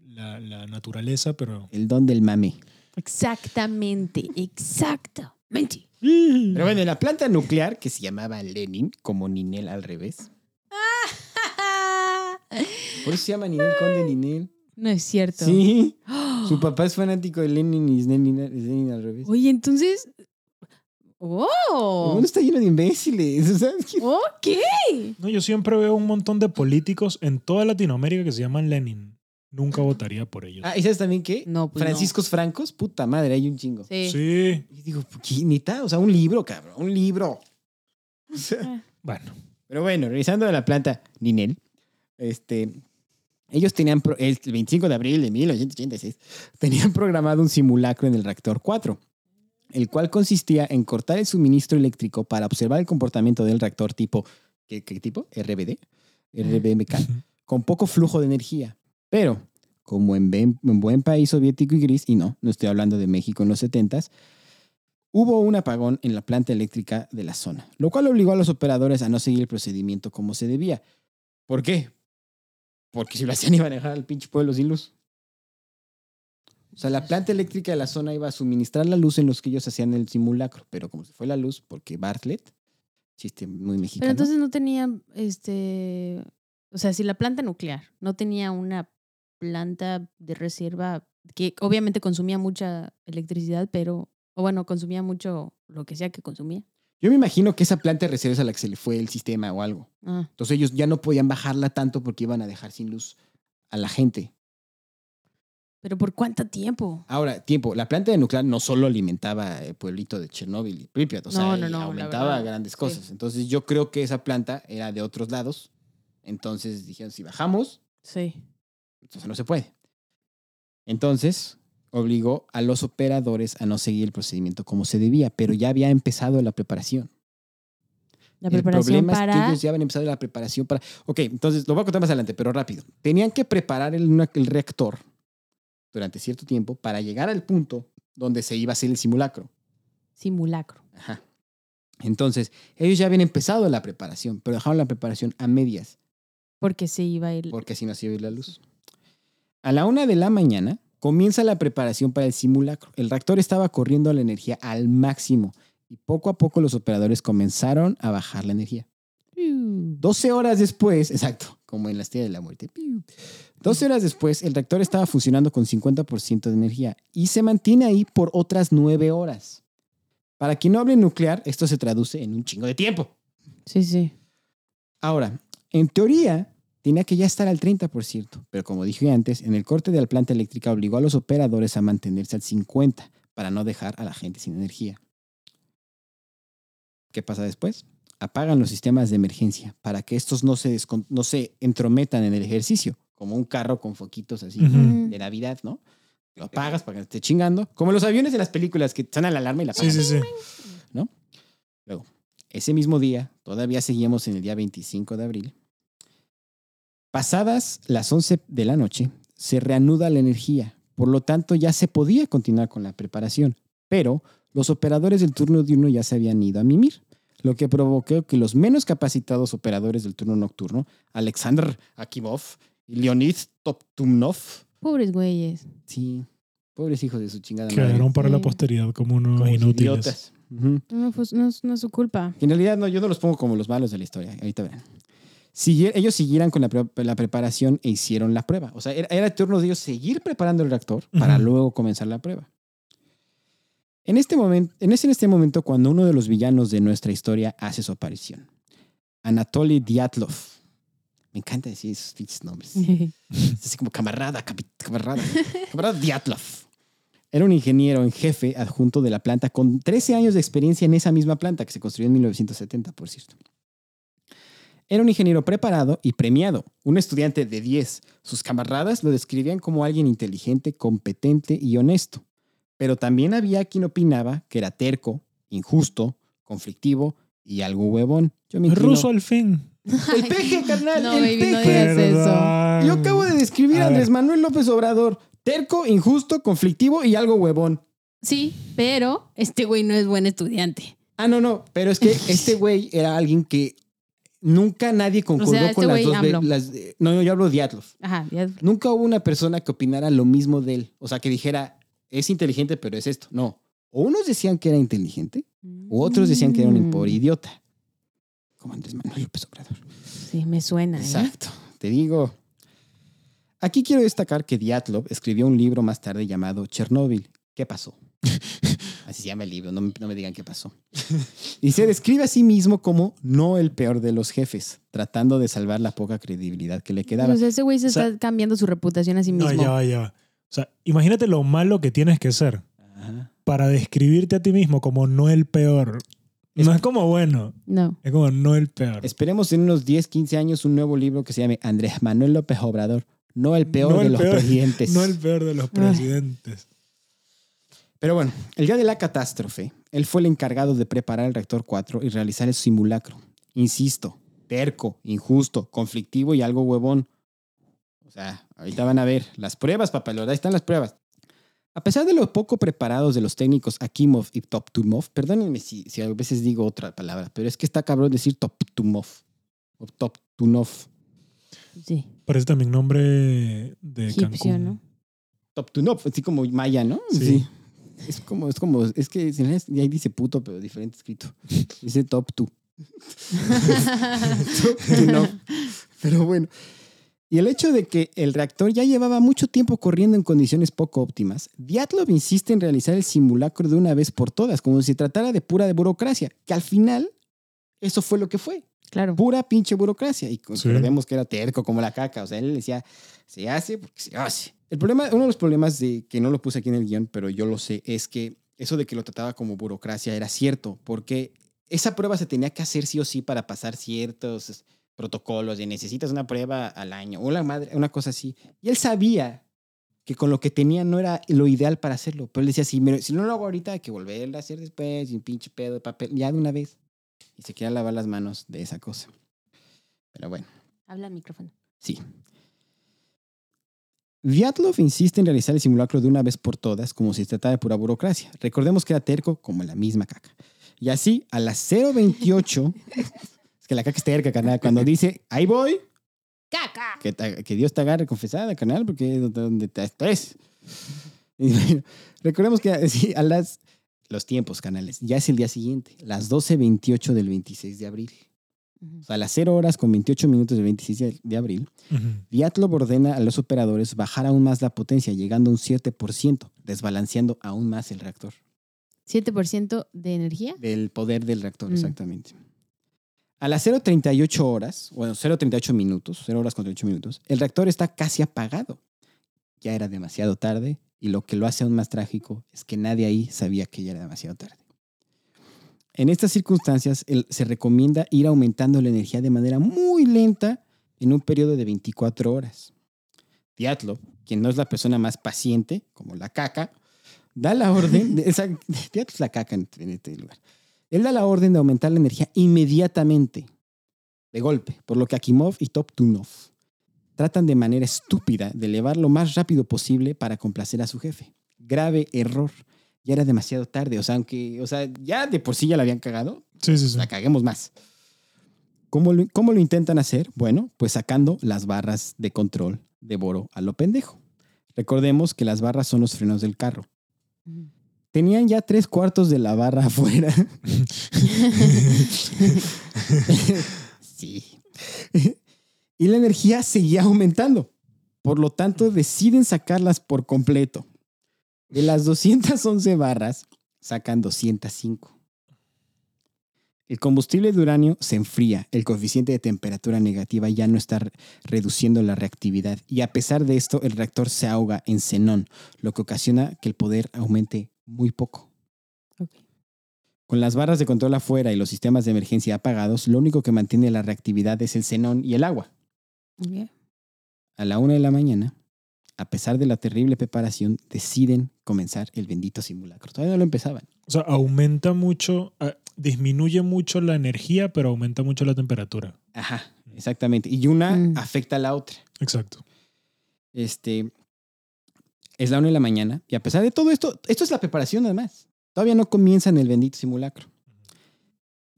la, la naturaleza, pero... El don del mame. Exactamente, exactamente. Pero bueno, en la planta nuclear, que se llamaba Lenin, como Ninel al revés. Por eso se llama Ninel Conde Ninel. No es cierto. Sí. Su papá es fanático de Lenin y es Lenin, es Lenin al revés. Oye, entonces. El ¡Oh! mundo está lleno de imbéciles. ¿sabes qué? Ok. No, yo siempre veo un montón de políticos en toda Latinoamérica que se llaman Lenin. Nunca votaría por ellos. Ah, ¿y sabes también qué? No, pues no. Franciscos Francos, puta madre, hay un chingo. Sí. Sí. Y digo, ¿qué neta? O sea, un libro, cabrón, un libro. O sea, Bueno. Pero bueno, regresando a la planta Ninel, este, ellos tenían, el 25 de abril de 1986, tenían programado un simulacro en el reactor 4, el cual consistía en cortar el suministro eléctrico para observar el comportamiento del reactor tipo, ¿qué, qué tipo? RBD, RBMK, con poco flujo de energía. Pero, como en, ben- en buen país soviético y gris, y no, no estoy hablando de México en los 70s, hubo un apagón en la planta eléctrica de la zona, lo cual obligó a los operadores a no seguir el procedimiento como se debía. ¿Por qué? Porque si lo hacían iban a dejar al pinche pueblo sin luz. O sea, la planta eléctrica de la zona iba a suministrar la luz en los que ellos hacían el simulacro, pero como se fue la luz, porque Bartlett, chiste muy mexicano. Pero entonces no tenía, este, o sea, si la planta nuclear no tenía una planta de reserva que obviamente consumía mucha electricidad, pero, o bueno, consumía mucho lo que sea que consumía. Yo me imagino que esa planta de reserva es a la que se le fue el sistema o algo. Ah, Entonces ellos ya no podían bajarla tanto porque iban a dejar sin luz a la gente. pero ¿por cuánto tiempo? Ahora, tiempo, la planta de nuclear no solo alimentaba el pueblito de Chernóbil y Pripyat, o sea, No, no, y no, la aumentaba grandes sí. cosas. Entonces yo creo que esa planta era de otros lados. Entonces dijeron, si bajamos, Sí. entonces no se puede. Entonces obligó a los operadores a no seguir el procedimiento como se debía, pero ya había empezado la preparación. La el preparación problema es que ellos ya habían empezado la preparación para... Ok, entonces lo voy a contar más adelante, pero rápido. Tenían que preparar el, el reactor durante cierto tiempo para llegar al punto donde se iba a hacer el simulacro. Simulacro. Ajá. Entonces, ellos ya habían empezado la preparación, pero dejaron la preparación a medias, Porque se iba a ir... porque así no se iba a ir la luz. A la una de la mañana comienza la preparación para el simulacro. El reactor estaba corriendo la energía al máximo y poco a poco los operadores comenzaron a bajar la energía. 12 horas después, exacto, como en la estrella de la muerte. piu. 12 horas después, el reactor estaba funcionando con 50% de energía y se mantiene ahí por otras 9 horas. Para quien no hable nuclear, esto se traduce en un chingo de tiempo. Sí, sí. Ahora, en teoría, tenía que ya estar al 30%, pero como dije antes, en el corte de la planta eléctrica obligó a los operadores a mantenerse al 50% para no dejar a la gente sin energía. ¿Qué pasa después? Apagan los sistemas de emergencia para que estos no se, no se entrometan en el ejercicio, como un carro con foquitos así de Navidad, ¿no? Lo apagas para que no esté chingando, como los aviones de las películas que suenan la alarma y la Sí, apagan. sí, sí. Luego, ese mismo día, todavía seguíamos en el día 25 de abril, pasadas las 11 de la noche, se reanuda la energía. Por lo tanto, ya se podía continuar con la preparación, pero los operadores del turno diurno ya se habían ido a mimir, lo que provocó que los menos capacitados operadores del turno nocturno, Alexander Akimov y Leonid Toptumnov. Pobres güeyes. Sí, pobres hijos de su chingada Quedaron madre. para la posteridad como unos Como inútiles. idiotas. No, pues, no, es- no es su culpa. En realidad, no, yo no los pongo como los malos de la historia. Ahorita verán. Sigui- ellos siguieran con la, pre- la preparación e hicieron la prueba. O sea, era, era turno de ellos seguir preparando el reactor para luego comenzar la prueba. En este momento, en este momento cuando uno de los villanos de nuestra historia hace su aparición. Anatoly Dyatlov. Me encanta decir esos pinches nombres. Es así como camarada, capi- camarada. Camarada Dyatlov. Era un ingeniero en jefe adjunto de la planta con 13 años de experiencia en esa misma planta que se construyó en 1970, por cierto. Era un ingeniero preparado y premiado, un estudiante de 10. Sus camaradas lo describían como alguien inteligente, competente y honesto. Pero también había quien opinaba que era terco, injusto, conflictivo y algo huevón. Yo me inclino- Ruso al fin. El peje, carnal. No, el baby, no peje. digas eso. Yo acabo de describir a A. Andrés Manuel López Obrador. Terco, injusto, conflictivo y algo huevón. Sí, pero este güey no es buen estudiante. Ah, no, no. Pero es que este güey era alguien que nunca nadie concordó O sea, este con las dos. las- no, no, yo hablo de Dyatlov. Ajá, ya. Nunca hubo una persona que opinara lo mismo de él. O sea, que dijera, es inteligente, pero es esto. No. O unos decían que era inteligente, o otros decían que era un Mm, por idiota. Como Andrés Manuel López Obrador. Sí, me suena. ¿eh? Exacto. Te digo. Aquí quiero destacar que Dyatlov escribió un libro más tarde llamado Chernóbil. ¿Qué pasó? Así se llama el libro, no, me- no me digan qué pasó. Y se describe a sí mismo como no el peor de los jefes, tratando de salvar la poca credibilidad que le quedaba. Sea, ese güey se O sea- está cambiando su reputación a sí No, mismo. ya va, ya va. O sea, imagínate lo malo que tienes que ser Ajá. para describirte a ti mismo como no el peor. Es- No es como bueno, No. es como no el peor. Esperemos en unos 10, 15 años un nuevo libro que se llame Andrés Manuel López Obrador, no el peor No de los peor, presidentes. No el peor de los presidentes. Pero bueno, el día de la catástrofe, él fue el encargado de preparar el reactor 4 y realizar el simulacro. Insisto, terco, injusto, conflictivo y algo huevón. O sea, ahorita van a ver las pruebas, papalora, ahí están las pruebas. A pesar de lo poco preparados de los técnicos Akimov y Toptumov, perdónenme si, si a veces digo otra palabra, pero es que está cabrón decir Toptumov o Toptunov. Sí. Parece también nombre de Egipcio, Cancún. ¿no? Toptunov, así como maya, ¿no? Sí. Es como, es como, es que realidad ahí dice puto, pero diferente escrito. Dice top two. no. Pero bueno. Y el hecho de que el reactor ya llevaba mucho tiempo corriendo en condiciones poco óptimas, Dyatlov insiste en realizar el simulacro de una vez por todas, como si se tratara de pura de burocracia, que al final eso fue lo que fue, Claro. pura pinche burocracia. Y Sí. recordemos que era terco como la caca, o sea, él decía, se hace porque se hace. El problema, uno de los problemas de que no lo puse aquí en el guion, pero yo lo sé, es que eso de que lo trataba como burocracia era cierto, porque esa prueba se tenía que hacer sí o sí para pasar ciertos protocolos de necesitas una prueba al año o la madre, una cosa así. Y él sabía que con lo que tenía no era lo ideal para hacerlo, pero él decía, si, me- si no lo hago ahorita, hay que volverlo a hacer después, y un pinche pedo de papel, ya de una vez. Y se quería lavar las manos de esa cosa. Pero bueno. Habla al micrófono. Sí. Vyatlov insiste en realizar el simulacro de una vez por todas, como si se tratara de pura burocracia. Recordemos que era terco como la misma caca. Y así, a las 0.28, es que la caca es terca, canal, cuando dice, ahí voy, ¡Caca! que, te- que Dios te agarre confesada, canal, porque es donde te estés. Y bueno, recordemos que sí, a las, los tiempos, canales, ya es el día siguiente, las 12.28 del 26 de abril. Ujú. O sea, a las 0 horas con 28 minutos del 26 de- abril. Dyatlov ordena a los operadores bajar aún más la potencia, llegando a un 7%, desbalanceando aún más el reactor. 7% de energía. Del poder del reactor, Mm. exactamente. A las 0.38 horas, bueno, 0.38 minutos, 0 horas con 38 minutos, el reactor está casi apagado. Ya era demasiado tarde y lo que lo hace aún más trágico es que nadie ahí sabía que ya era demasiado tarde. En estas circunstancias, el- se recomienda ir aumentando la energía de manera muy lenta en un periodo de 24 horas. Dyatlov, quien no es la persona más paciente, como la caca, da la orden, de, esa, Dyatlov es la caca en, en este lugar. Él da la orden de aumentar la energía inmediatamente, de golpe, por lo que Akimov y Toptunov tratan de manera estúpida de elevar lo más rápido posible para complacer a su jefe. Grave error. Ya era demasiado tarde, o sea, aunque, o sea, ya de por sí ya la habían cagado, Sí, sí, sí. la caguemos más. ¿Cómo lo, cómo lo intentan hacer? Bueno, pues sacando las barras de control de Boro a lo pendejo. Recordemos que las barras son los frenos del carro. Tenían ya tres cuartos de la barra afuera. sí. y la energía seguía aumentando. Por lo tanto, deciden sacarlas por completo. De las 211 barras, sacan 205. El combustible de uranio se enfría, el coeficiente de temperatura negativa ya no está re- reduciendo la reactividad y a pesar de esto el reactor se ahoga en xenón, lo que ocasiona que el poder aumente muy poco. Con las barras de control afuera y los sistemas de emergencia apagados, lo único que mantiene la reactividad es el xenón y el agua. A la una de la mañana, a pesar de la terrible preparación, deciden comenzar el bendito simulacro. Todavía no lo empezaban. O sea, aumenta mucho, ah, disminuye mucho la energía, pero aumenta mucho la temperatura. Ajá, exactamente. Y una Mm. afecta a la otra. Exacto. Este, es la una de la mañana y a pesar de todo esto, esto es la preparación además. Todavía no comienzan el bendito simulacro.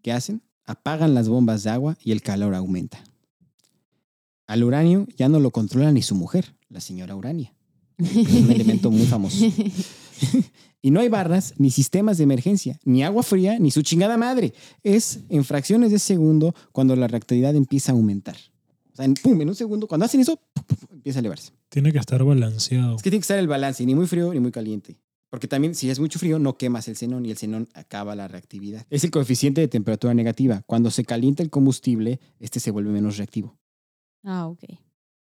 ¿Qué hacen? Apagan las bombas de agua y el calor aumenta. Al uranio ya no lo controla ni su mujer, la señora Urania. Un elemento muy famoso. Y no hay barras, ni sistemas de emergencia, ni agua fría, ni su chingada madre. Es en fracciones de segundo cuando la reactividad empieza a aumentar. O sea, en, pum, en un segundo, cuando hacen eso, pum, pum, pum, empieza a elevarse. Tiene que estar balanceado. Es que tiene que estar el balance, ni muy frío ni muy caliente. Porque también, si es mucho frío, no quemas el xenón y el xenón acaba la reactividad. Es el coeficiente de temperatura negativa. Cuando se calienta el combustible, este se vuelve menos reactivo. Ah, ok.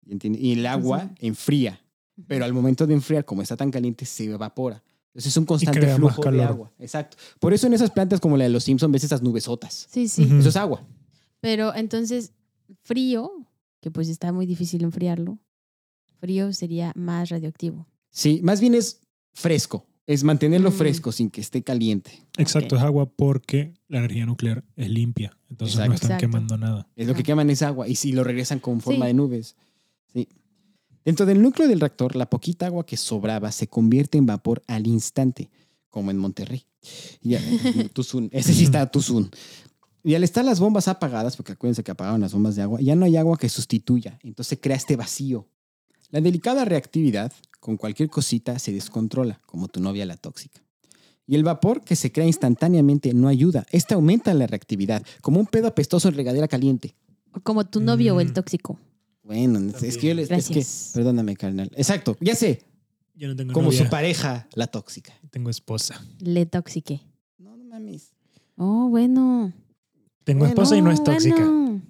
Y el agua enfría. Pero al momento de enfriar, como está tan caliente, se evapora. Entonces es un constante flujo de calor. agua. Exacto. Por eso en esas plantas como la de los Simpson ves esas nubesotas. Sí, sí. Eso es agua. Pero entonces, frío, que pues está muy difícil enfriarlo, frío sería más radioactivo. Sí, más bien es fresco. Es mantenerlo Mm. fresco sin que esté caliente. Exacto, es agua porque la energía nuclear es limpia. Entonces Exacto. no están Exacto. quemando nada. Es lo que queman es agua y si lo regresan con forma Sí. de nubes. Dentro del núcleo del reactor, la poquita agua que sobraba se convierte en vapor al instante, como en Monterrey. Y. Ese sí está Tuzún. Y al estar las bombas apagadas, porque acuérdense que apagaron las bombas de agua, ya no hay agua que sustituya. Entonces crea este vacío. La delicada reactividad, con cualquier cosita, se descontrola, como tu novia la tóxica. Y el vapor que se crea instantáneamente no ayuda. Este aumenta la reactividad, como un pedo apestoso en regadera caliente. O Como tu novio o el Mm. tóxico. Bueno, es que yo les, es que, perdóname, carnal. Exacto, ya sé, Yo no tengo como novia, su pareja, la tóxica. tengo esposa. Le toxiqué. No, no mames. Oh, bueno. Tengo Bueno, esposa y no es tóxica. bueno.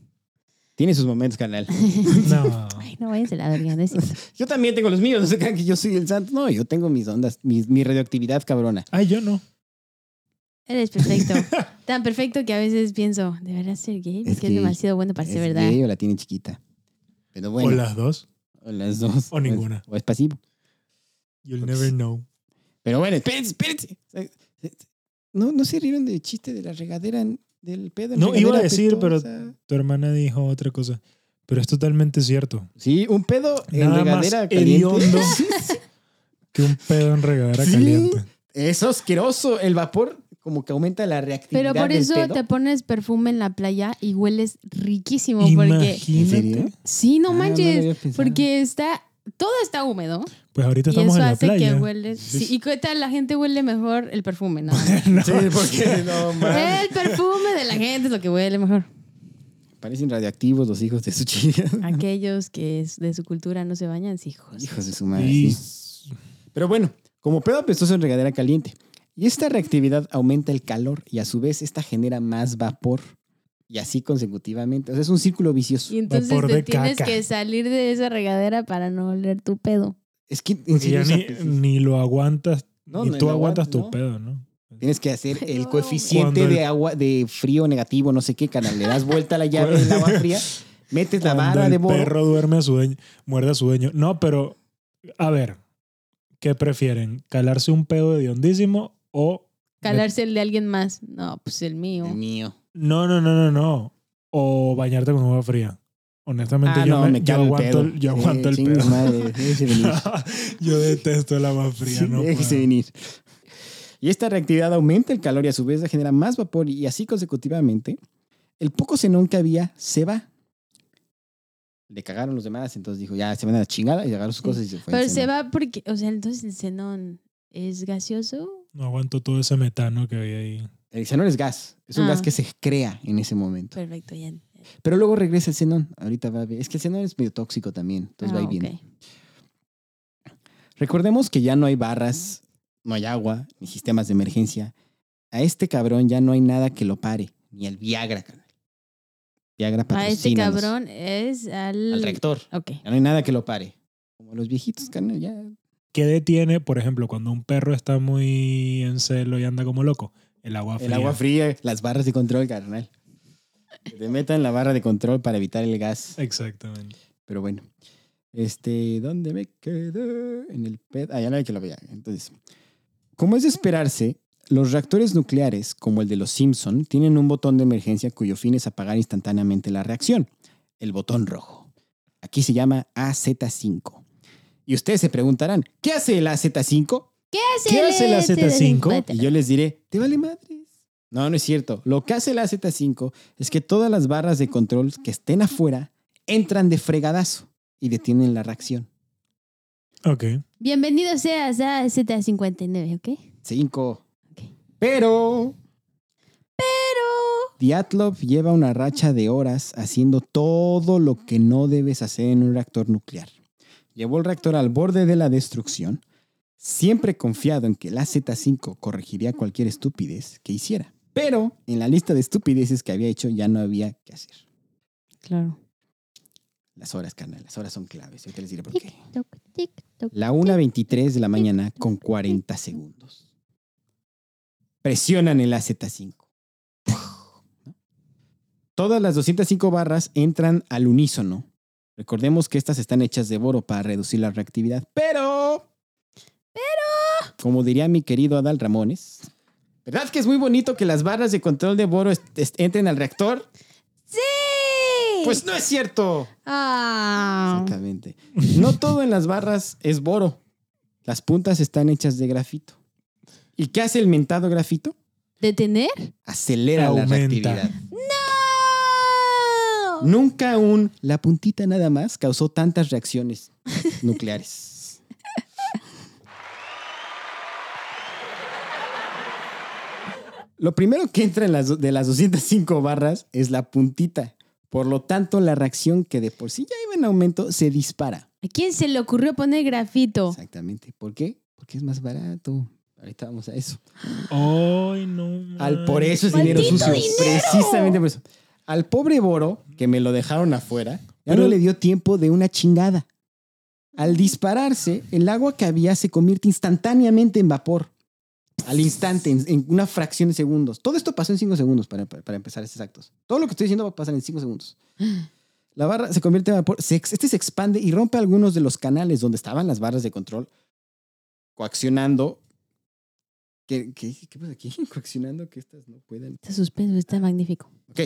Tiene sus momentos, carnal. No. Ay, no váyanse a la verga, no. Yo también tengo los míos, no se crean que yo soy el santo. No, yo tengo mis ondas, mi, mi radioactividad cabrona. Ay, yo no. Eres perfecto. Tan perfecto que a veces pienso, ¿deberá ser gay? Es Es que es demasiado bueno para ser ¿Es verdad. gay o la tiene chiquita? Pero bueno. O las dos. o las dos. O ninguna. O es pasivo. You'll Porque never know. Pero bueno, espérense, espérense. ¿No, no se rieron del chiste de la regadera del pedo? en No, iba a decir, pero tu hermana dijo otra cosa. Pero es totalmente cierto. Sí, un pedo en Nada más regadera caliente. hediondo que un pedo en regadera Sí. caliente. Es asqueroso. El vapor como que aumenta la reactividad Pero por del eso pedo. te pones perfume en la playa y hueles riquísimo. Porque Imagínate. ¿En serio? sí, no Ah, manches. porque está, todo está húmedo. Pues ahorita Y estamos eso en la hace playa. que hueles. Sí, ¿Y qué tal? La gente huele mejor el perfume, ¿no? No. Sí, porque no el perfume de la gente es lo que huele mejor. Parecen radioactivos los hijos de su chica. Aquellos que es de su cultura no se bañan, sí, hijos. Hijos de su madre. Sí. Pero bueno, como pedo apestoso en regadera caliente. Y esta reactividad aumenta el calor y a su vez esta genera más vapor. Y así consecutivamente. O sea, es un círculo vicioso. Y entonces Vapor te de tienes caca. que salir de esa regadera para no oler tu pedo. Es que en Porque serio ya es ni, ni lo aguantas, No, ni no, tú no aguantas aguantas, tu pedo, ¿no? Tienes que hacer el No. coeficiente el- de agua, de frío negativo, no sé qué, canal. Le das vuelta a la llave del agua fría, metes la vara el de boro. perro duerme a su dueño, muerde a su dueño. No, pero, a ver, ¿qué prefieren? ¿Calarse un pedo de hondísimo o... Calarse el de alguien más. No, pues el mío. El mío. No, no, no, no, no. O bañarte con agua fría. Honestamente, Ah, yo, no, me, me yo cala el aguanto, pedo. el, yo aguanto el chingue pedo. madre, déjese venir. yo detesto el agua fría, Sí, no déjese puedo. venir. Y esta reactividad aumenta el calor y a su vez genera más vapor y así consecutivamente el poco xenón que había se va. Le cagaron los demás, entonces dijo, ya se van a la chingada y agarró sus cosas y se fue. el Pero se va porque, o sea, entonces el xenón es gaseoso. No aguanto todo ese metano que había ahí. El xenón es gas, es un Ah. gas que se crea en ese momento. Perfecto, ya. Pero luego regresa el xenón. Ahorita va a ver. Es que el xenón es medio tóxico también, entonces va Ah, ahí bien. ok. Recordemos que ya no hay barras, no hay agua, ni sistemas de emergencia. A este cabrón ya no hay nada que lo pare, ni el Viagra. Viagra A este cabrón es al... Al rector. Ok. Ya no hay nada que lo pare. Como los viejitos, carnal, ya. ¿Qué detiene, por ejemplo, cuando un perro está muy en celo y anda como loco? El agua fría. El agua fría, las barras de control, carnal. Que te metan la barra de control para evitar el gas. Exactamente. Pero bueno. Este, ¿dónde me quedé? En el PED. Ah, ya no hay que lo vea. Entonces, como es de esperarse, los reactores nucleares, como el de los Simpson, tienen un botón de emergencia cuyo fin es apagar instantáneamente la reacción. El botón rojo. Aquí se llama AZ5. Y ustedes se preguntarán, ¿qué hace el AZ5? ¿Qué ¿Qué hace la Z5? Y yo les diré, ¿te vale madres? No, no es cierto. Lo que hace la Z5 es que todas las barras de control que estén afuera entran de fregadazo y detienen la reacción. Ok. Bienvenido seas a Z59, ¿ok? Cinco. Pero Pero... Diatlov lleva una racha de horas haciendo todo lo que no debes hacer en un reactor nuclear. Llevó el reactor al borde de la destrucción, siempre confiado en que la Z5 corregiría cualquier estupidez que hiciera. Pero en la lista de estupideces que había hecho ya no había que hacer. Claro. Las horas, carnal, las horas son claves. Ahorita les diré por qué. Tic-toc, tic-toc. La 1.23 de la mañana con 40 segundos. Presionan el AZ5. ¿No? Todas las 205 barras entran al unísono. Recordemos que estas están hechas de boro para reducir la reactividad. Pero... Pero... Como diría mi querido Adal Ramones. ¿Verdad que es muy bonito que las barras de control de boro entren al reactor? ¡Sí! Pues no es cierto. Ah. Exactamente. No todo en las barras es boro. Las puntas están hechas de grafito. ¿Y qué hace el mentado grafito? ¿Detener? Acelera la Aumenta. reactividad. ¡No! Nunca aún la puntita nada más causó tantas reacciones nucleares. Lo primero que entra en las, de las 205 barras es la puntita. Por lo tanto, la reacción que de por sí ya iba en aumento se dispara. ¿A quién se le ocurrió poner grafito? Exactamente. ¿Por qué? Porque es más barato. Ahorita vamos a eso. Ay, no. Al, por eso es dinero ¡Maldito sucio. dinero! Precisamente por eso. Al pobre Boro, que me lo dejaron afuera, ya Pero- no le dio tiempo de una chingada. Al dispararse, el agua que había se convierte instantáneamente en vapor. Al instante, en, en una fracción de segundos. Todo esto pasó en cinco segundos para, para- para empezar estos actos. Todo lo que estoy diciendo va a pasar en cinco segundos. La barra se convierte en vapor. se este se expande y rompe algunos de los canales donde estaban las barras de control, coaccionando. ¿Qué, qué, qué pasa aquí? Coaccionando que estas no puedan. Este suspenso está magnífico. Ok.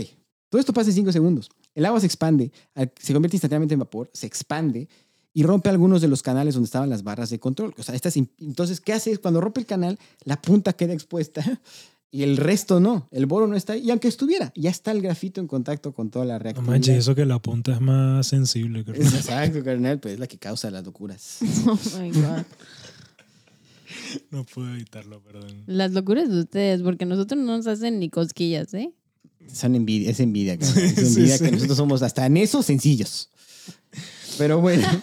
Todo esto pasa en 5 segundos. El agua se expande, se convierte instantáneamente en vapor, se expande y rompe algunos de los canales donde estaban las barras de control. O sea, estas, entonces, ¿qué hace? Cuando rompe el canal, la punta queda expuesta y el resto no. El boro no está ahí. Y aunque estuviera, ya está el grafito en contacto con toda la No reactividad. manches, eso que la punta es más sensible. Es Exacto, carnal, pues es la que causa las locuras. Oh my God. No puedo evitarlo, perdón. Las locuras de ustedes, porque nosotros no nos hacen ni cosquillas, ¿eh? Son envidia, es envidia. Es envidia sí, que sí. nosotros somos hasta en eso sencillos. Pero bueno.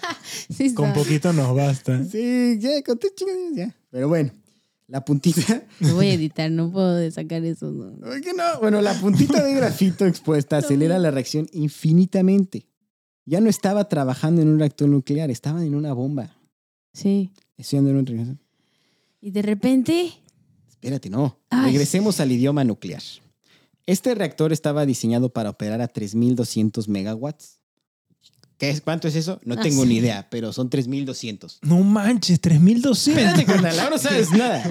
Sí, Con poquito nos basta. Sí, ya, con ya. Pero bueno, la puntita. Lo voy a editar, no puedo sacar eso. no. ¿Por qué no? Bueno, la puntita de grafito expuesta acelera la reacción infinitamente. Ya no estaba trabajando en un reactor nuclear, estaba en una bomba. Sí. Estudiando en un reactor. Y de repente, Espérate, no. Ay. Regresemos al idioma nuclear. Este reactor estaba diseñado para operar a 3200 megawatts. ¿Qué es? ¿Cuánto es eso? No Ah, tengo sí. ni idea, pero son 3200. No manches, 3200. Espérate, carnal, ahora no sabes nada.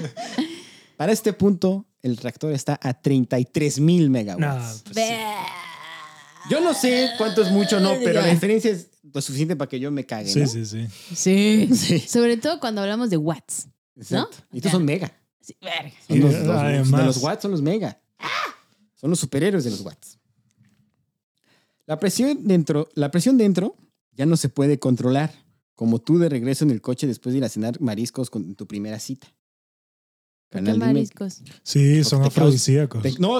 Para este punto, el reactor está a 33 No, megawatts. pues sí. Yo no sé cuánto es mucho o no, pero la diferencia es lo suficiente para que yo me cague, Sí, ¿no? sí, sí. sí. Sí, Sobre todo cuando hablamos de watts. exacto. ¿No? Y estos Ya. son mega. Sí, verga. Son los, los- además- de los watts son los mega. Son los superhéroes de los watts. La presión dentro, la presión dentro ya no se puede controlar, como tú de regreso en el coche después de ir a cenar mariscos con tu primera cita. ¿Por qué Canal, dime- mariscos? Sí, son afrodisíacos. te- no,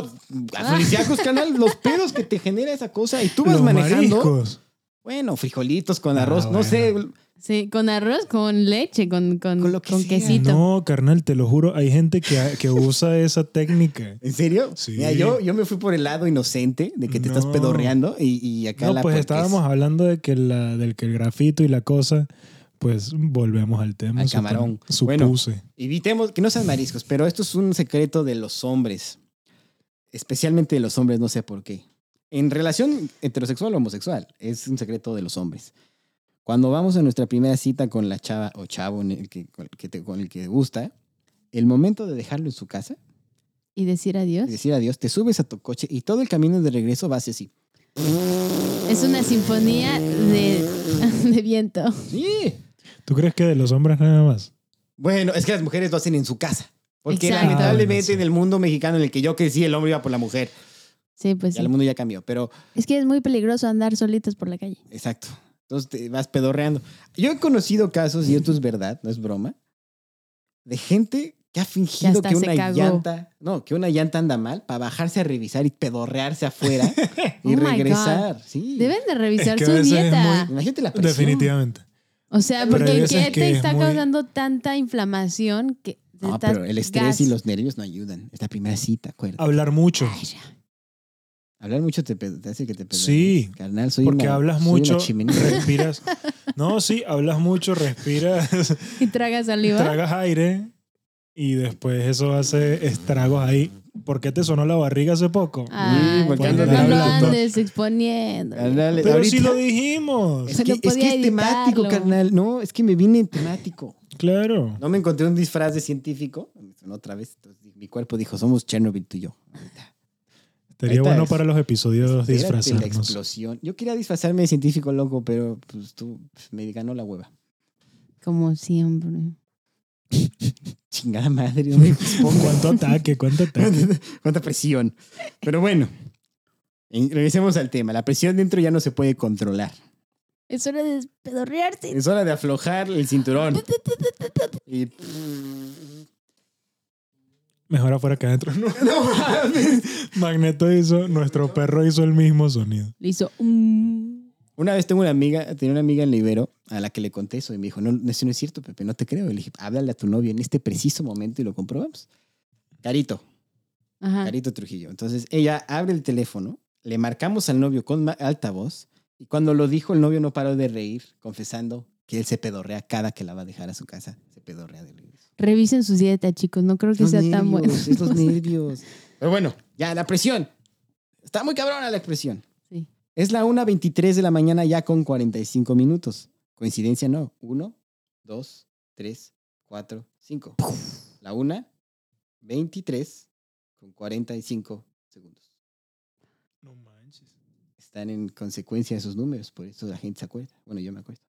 afrodisíacos, canal, los pedos que te genera esa cosa. Y tú vas Los manejando. mariscos. Bueno, frijolitos con Ah, arroz, no bueno. sé. Sí, con arroz, con leche, con, con, Con lo que con sea. quesito. No, carnal, te lo juro, hay gente que, que usa esa técnica. ¿En serio? Sí. Mira, yo, yo me fui por el lado inocente de que te estás pedorreando y, y acá No, la pues estábamos hablando de que, la, del que el grafito y la cosa, pues volvemos al tema. Al supone- camarón. Supuse. Evitemos que no sean mariscos, pero esto es un secreto de los hombres. Especialmente de los hombres, no sé por qué. En relación heterosexual o homosexual, es un secreto de los hombres. Cuando vamos a nuestra primera cita con la chava o chavo en el que, con, el que te, con el que te gusta, el momento de dejarlo en su casa Y decir adiós. y decir adiós, te subes a tu coche y todo el camino de regreso vas así. Es una sinfonía de, de viento. Sí. ¿Tú crees que de los hombres nada más? Bueno, es que las mujeres lo hacen en su casa. Porque Exacto. lamentablemente Ah, bueno, sí. en el mundo mexicano en el que yo crecí, el hombre iba por la mujer. Sí, pues Ya sí. el mundo ya cambió, pero Es que es muy peligroso andar solitos por la calle. exacto. Entonces te vas pedorreando. Yo he conocido casos, y esto es verdad, no es broma, de gente que ha fingido que una cagó. llanta, no, que una llanta anda mal para bajarse a revisar y pedorrearse afuera y Oh regresar. Sí. Deben de revisar que su dieta. Imagínate la presión. Definitivamente. O sea, Pero porque ¿qué que te es está muy- causando tanta inflamación que No, pero el estrés gas? y los nervios no ayudan. Es la primera cita, acuérdate. Hablar mucho. Ay, ya. Hablar mucho te, te hace que te pedorrees. Sí, Carnal, soy Porque una- hablas soy mucho, respiras. No, sí, hablas mucho, respiras, Y tragas saliva. tragas aire y después eso hace estragos ahí. ¿Por qué te sonó la barriga hace poco? Ay, porque no, andas no lo andes exponiendo. Carnal, Pero ahorita- sí lo dijimos. Es que, es, que podía es temático, carnal. No, es que me vine en temático. Claro. No me encontré un disfraz de científico. Me sonó Otra vez. Entonces, mi cuerpo dijo, somos Chernobyl tú y yo. Ahorita. Ahorita bueno es- para los episodios la disfrazarnos. explosión. Yo quería disfrazarme de científico loco, pero pues tú pues, me ganó la hueva. Como siempre. Chingada madre. ¿Cuánto ataque? ¿Cuánto ataque? Cuánta presión. Pero bueno, en- regresemos al tema. La presión dentro ya no se puede controlar. Es hora de pedorrearte. Es hora de aflojar el cinturón. Y... Mejor afuera que adentro. No, Magneto hizo, nuestro perro hizo el mismo sonido. Le hizo un... Una vez tengo una amiga, tenía una amiga en Libero a la que le conté eso y me dijo, no, eso no es cierto, Pepe, no te creo. Y le dije, háblale a tu novio en este preciso momento y lo comprobamos. Carito, Ajá. Carito Trujillo. Entonces ella abre el teléfono, le marcamos al novio con alta voz y cuando lo dijo el novio no paró de reír, confesando que él se pedorrea cada que la va a dejar a su casa. Pedorrea de reír. Revisen su dieta, chicos. No creo que Los sea tan bueno. nervios, es los nervios. Pero bueno, ya la presión. Está muy cabrona la expresión. Sí. Es la 1.23 de la mañana ya con 45 minutos. Coincidencia no. 1, 2, 3, 4, 5. La 1.23 con 45 segundos. No manches. Están en consecuencia esos números, por eso la gente se acuerda. Bueno, yo me acuerdo.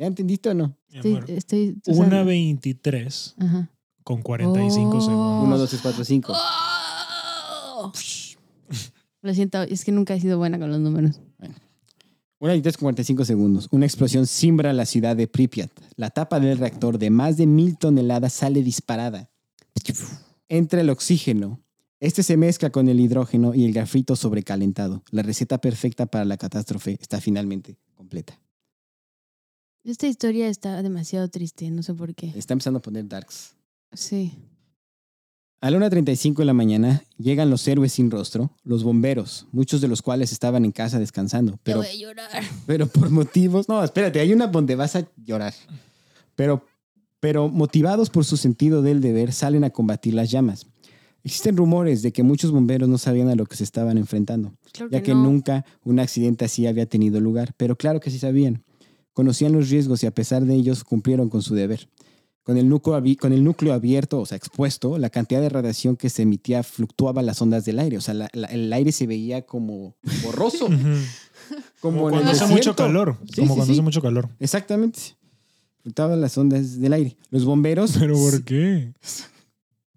¿Ya entendiste o no? Estoy, estoy, Una 23 Ajá. con 45 Oh. segundos. 1, 2, 3, 4, 5. ¡Oh! Lo siento, es que nunca he sido buena con los números. 1.23 con 45 segundos. Una explosión simbra la ciudad de Pripyat. La tapa del reactor de más de mil toneladas sale disparada. Entra el oxígeno. Este se mezcla con el hidrógeno y el grafito sobrecalentado. La receta perfecta para la catástrofe está finalmente completa. Esta historia está demasiado triste, no sé por qué. Está empezando a poner darks. Sí. A la 1.35 de la mañana llegan los héroes sin rostro, los bomberos, muchos de los cuales estaban en casa descansando, Te pero, voy a llorar. pero por motivos... No, espérate, hay una donde vas a llorar. Pero, pero motivados por su sentido del deber, salen a combatir las llamas. Existen rumores de que muchos bomberos no sabían a lo que se estaban enfrentando, Claro ya que no. nunca un accidente así había tenido lugar, pero claro que sí sabían. Conocían los riesgos y a pesar de ellos cumplieron con su deber. Con el, núcleo, abi- con el núcleo abierto, o sea, expuesto, la cantidad de radiación que se emitía fluctuaba las ondas del aire. O sea, la- la- el aire se veía como borroso, como, cuando hace mucho calor. Sí, como sí, cuando sí. hace mucho calor. Exactamente. Fluctuaban las ondas del aire. Los bomberos... ¿Pero por qué?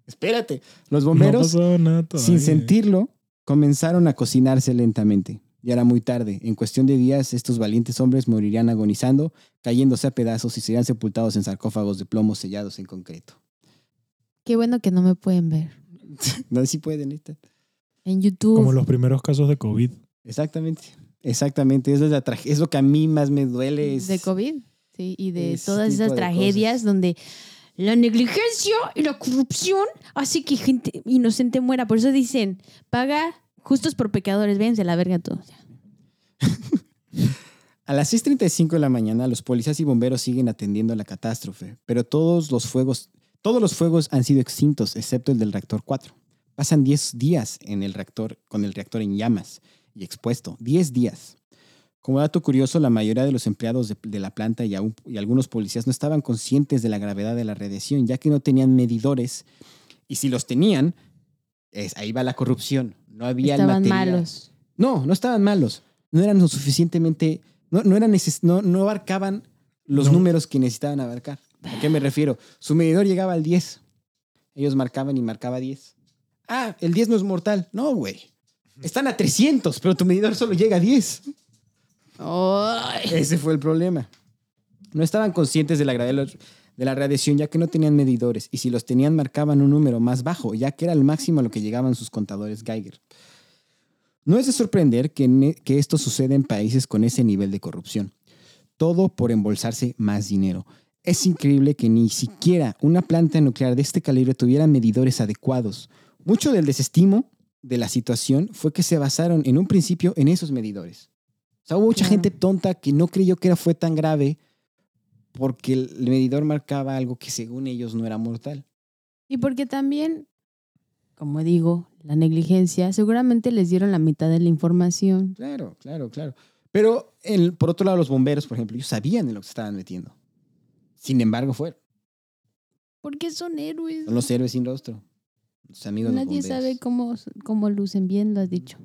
Espérate. Los bomberos, nada sin sentirlo, comenzaron a cocinarse lentamente. Ya era muy tarde. En cuestión de días, estos valientes hombres morirían agonizando, cayéndose a pedazos y serían sepultados en sarcófagos de plomo sellados en concreto. Qué bueno que no me pueden ver. No sé si pueden, neta. En YouTube. Como los primeros casos de COVID. Exactamente. Exactamente. Eso es, la es lo que a mí más me duele. es- de COVID. Sí, y de todas esas de tragedias cosas. donde la negligencia y la corrupción hace que gente inocente muera. Por eso dicen, paga justos por pecadores. Véanse la verga todos. A las 6.35 de la mañana, los policías y bomberos siguen atendiendo la catástrofe, pero todos los fuegos, todos los fuegos han sido extintos, excepto el del reactor 4. Pasan 10 días en el reactor, con el reactor en llamas y expuesto. 10 días. Como dato curioso, la mayoría de los empleados de, la planta y algunos policías no estaban conscientes de la gravedad de la radiación, ya que no tenían medidores. Y si los tenían, es, ahí va la corrupción. No había el Estaban material. malos. No, no estaban malos. No eran lo suficientemente. No, no, eran neces- no, no abarcaban los No. números que necesitaban abarcar. ¿A qué me refiero? Su medidor llegaba al 10. Ellos marcaban y marcaba 10. Ah, el 10 no es mortal. No, güey. Están a 300, pero tu medidor solo llega a 10. Ay. Ese fue el problema. No estaban conscientes de la gravedad de la radiación ya que no tenían medidores y si los tenían marcaban un número más bajo ya que era el máximo a lo que llegaban sus contadores Geiger. No es de sorprender que, que esto suceda en países con ese nivel de corrupción. Todo por embolsarse más dinero. Es increíble que ni siquiera una planta nuclear de este calibre tuviera medidores adecuados. Mucho del desestimo de la situación fue que se basaron en un principio en esos medidores. O sea, hubo mucha gente tonta que no creyó que era, fue tan grave porque el medidor marcaba algo que según ellos no era mortal. Y porque también, como digo, la negligencia, seguramente les dieron la mitad de la información. Claro, claro, claro. Pero el- por otro lado, los bomberos, por ejemplo, ellos sabían en lo que se estaban metiendo. Sin embargo, fueron. Porque son héroes. Son los héroes sin rostro. Los amigos los Nadie sabe cómo, cómo lucen bien, lo has dicho.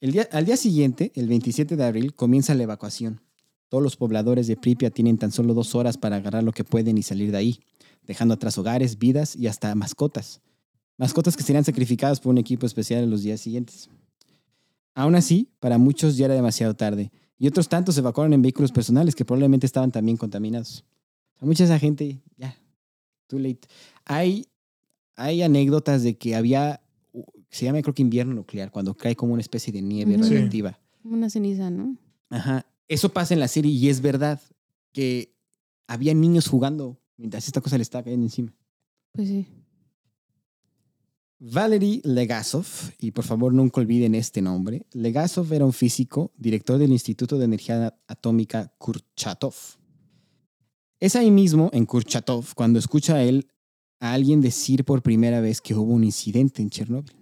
El día, al día siguiente, el 27 de abril, comienza la evacuación. Todos los pobladores de Pripyat tienen tan solo dos horas para agarrar lo que pueden y salir de ahí, dejando atrás hogares, vidas y hasta mascotas. Mascotas que serían sacrificadas por un equipo especial en los días siguientes. Aún así, para muchos ya era demasiado tarde, y otros tantos se evacuaron en vehículos personales que probablemente estaban también contaminados. Mucha esa gente, ya, too late. Hay, hay anécdotas de que había, se llama creo que invierno nuclear, cuando cae como una especie de nieve radioactiva. Una ceniza, ¿no? Ajá. Eso pasa en la serie y es verdad que había niños jugando mientras esta cosa le estaba cayendo encima. Pues sí. Valery Legasov, y por favor nunca olviden este nombre, Legasov era un físico, director del Instituto de Energía Atómica Kurchatov. Es ahí mismo, en Kurchatov, cuando escucha a él a alguien decir por primera vez que hubo un incidente en Chernóbil.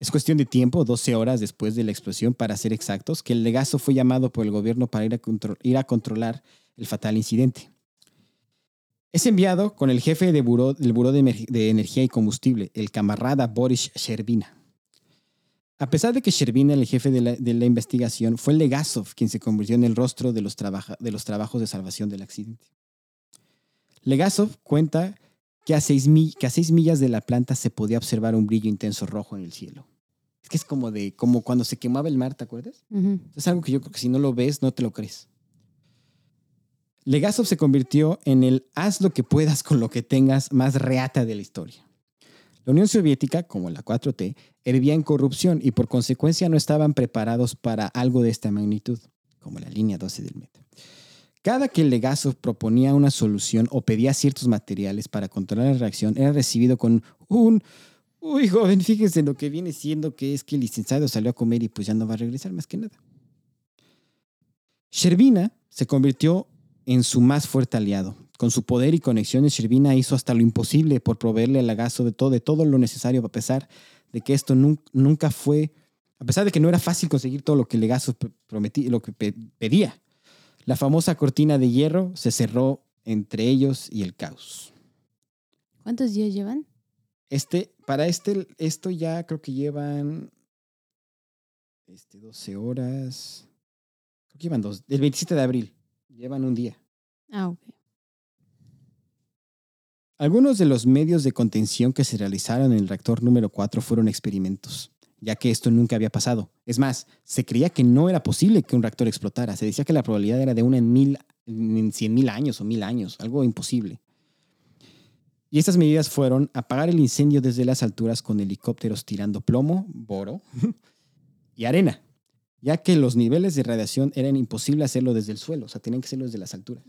Es cuestión de tiempo, 12 horas después de la explosión, para ser exactos, que el Legasov fue llamado por el gobierno para ir a, controlar el fatal incidente. Es enviado con el jefe del Buró de, Energía y Combustible, el camarada Boris Sherbina. A pesar de que Sherbina el jefe de la, investigación, fue Legasov quien se convirtió en el rostro de los, de los trabajos de salvación del accidente. Legasov cuenta que a, seis mi- que a seis millas de la planta se podía observar un brillo intenso rojo en el cielo. Es que es como, de, como cuando se quemaba el mar, ¿te acuerdas? Es algo que yo creo que si no lo ves, no te lo crees. Legasov se convirtió en el haz lo que puedas con lo que tengas más reata de la historia. La Unión Soviética, como la 4T, hervía en corrupción y por consecuencia no estaban preparados para algo de esta magnitud, como la línea 12 del metro. Cada que Legasov proponía una solución o pedía ciertos materiales para controlar la reacción, era recibido con un Uy, joven, fíjese lo que viene siendo que es que el licenciado salió a comer y pues ya no va a regresar más que nada. Sherbina se convirtió en su más fuerte aliado. Con su poder y conexiones, Sherbina hizo hasta lo imposible por proveerle al lagazo de todo, lo necesario, a pesar de que esto nun- nunca fue, a pesar de que no era fácil conseguir todo lo que Legazo p- prometí- lo que pe- pedía. La famosa cortina de hierro se cerró entre ellos y el caos. ¿Cuántos días llevan? Este, para este, esto ya creo que llevan este, 12 horas. Creo que llevan dos. El 27 de abril. Llevan un día. Ah, ok. Algunos de los medios de contención que se realizaron en el reactor número 4 fueron experimentos. Ya que esto nunca había pasado. Es más, se creía que no era posible que un reactor explotara. Se decía que la probabilidad era de una en, mil, en 100 mil años o mil años, algo imposible. Y estas medidas fueron apagar el incendio desde las alturas con helicópteros tirando plomo, boro y arena, ya que los niveles de radiación eran imposible hacerlo desde el suelo, o sea, tenían que hacerlo desde las alturas.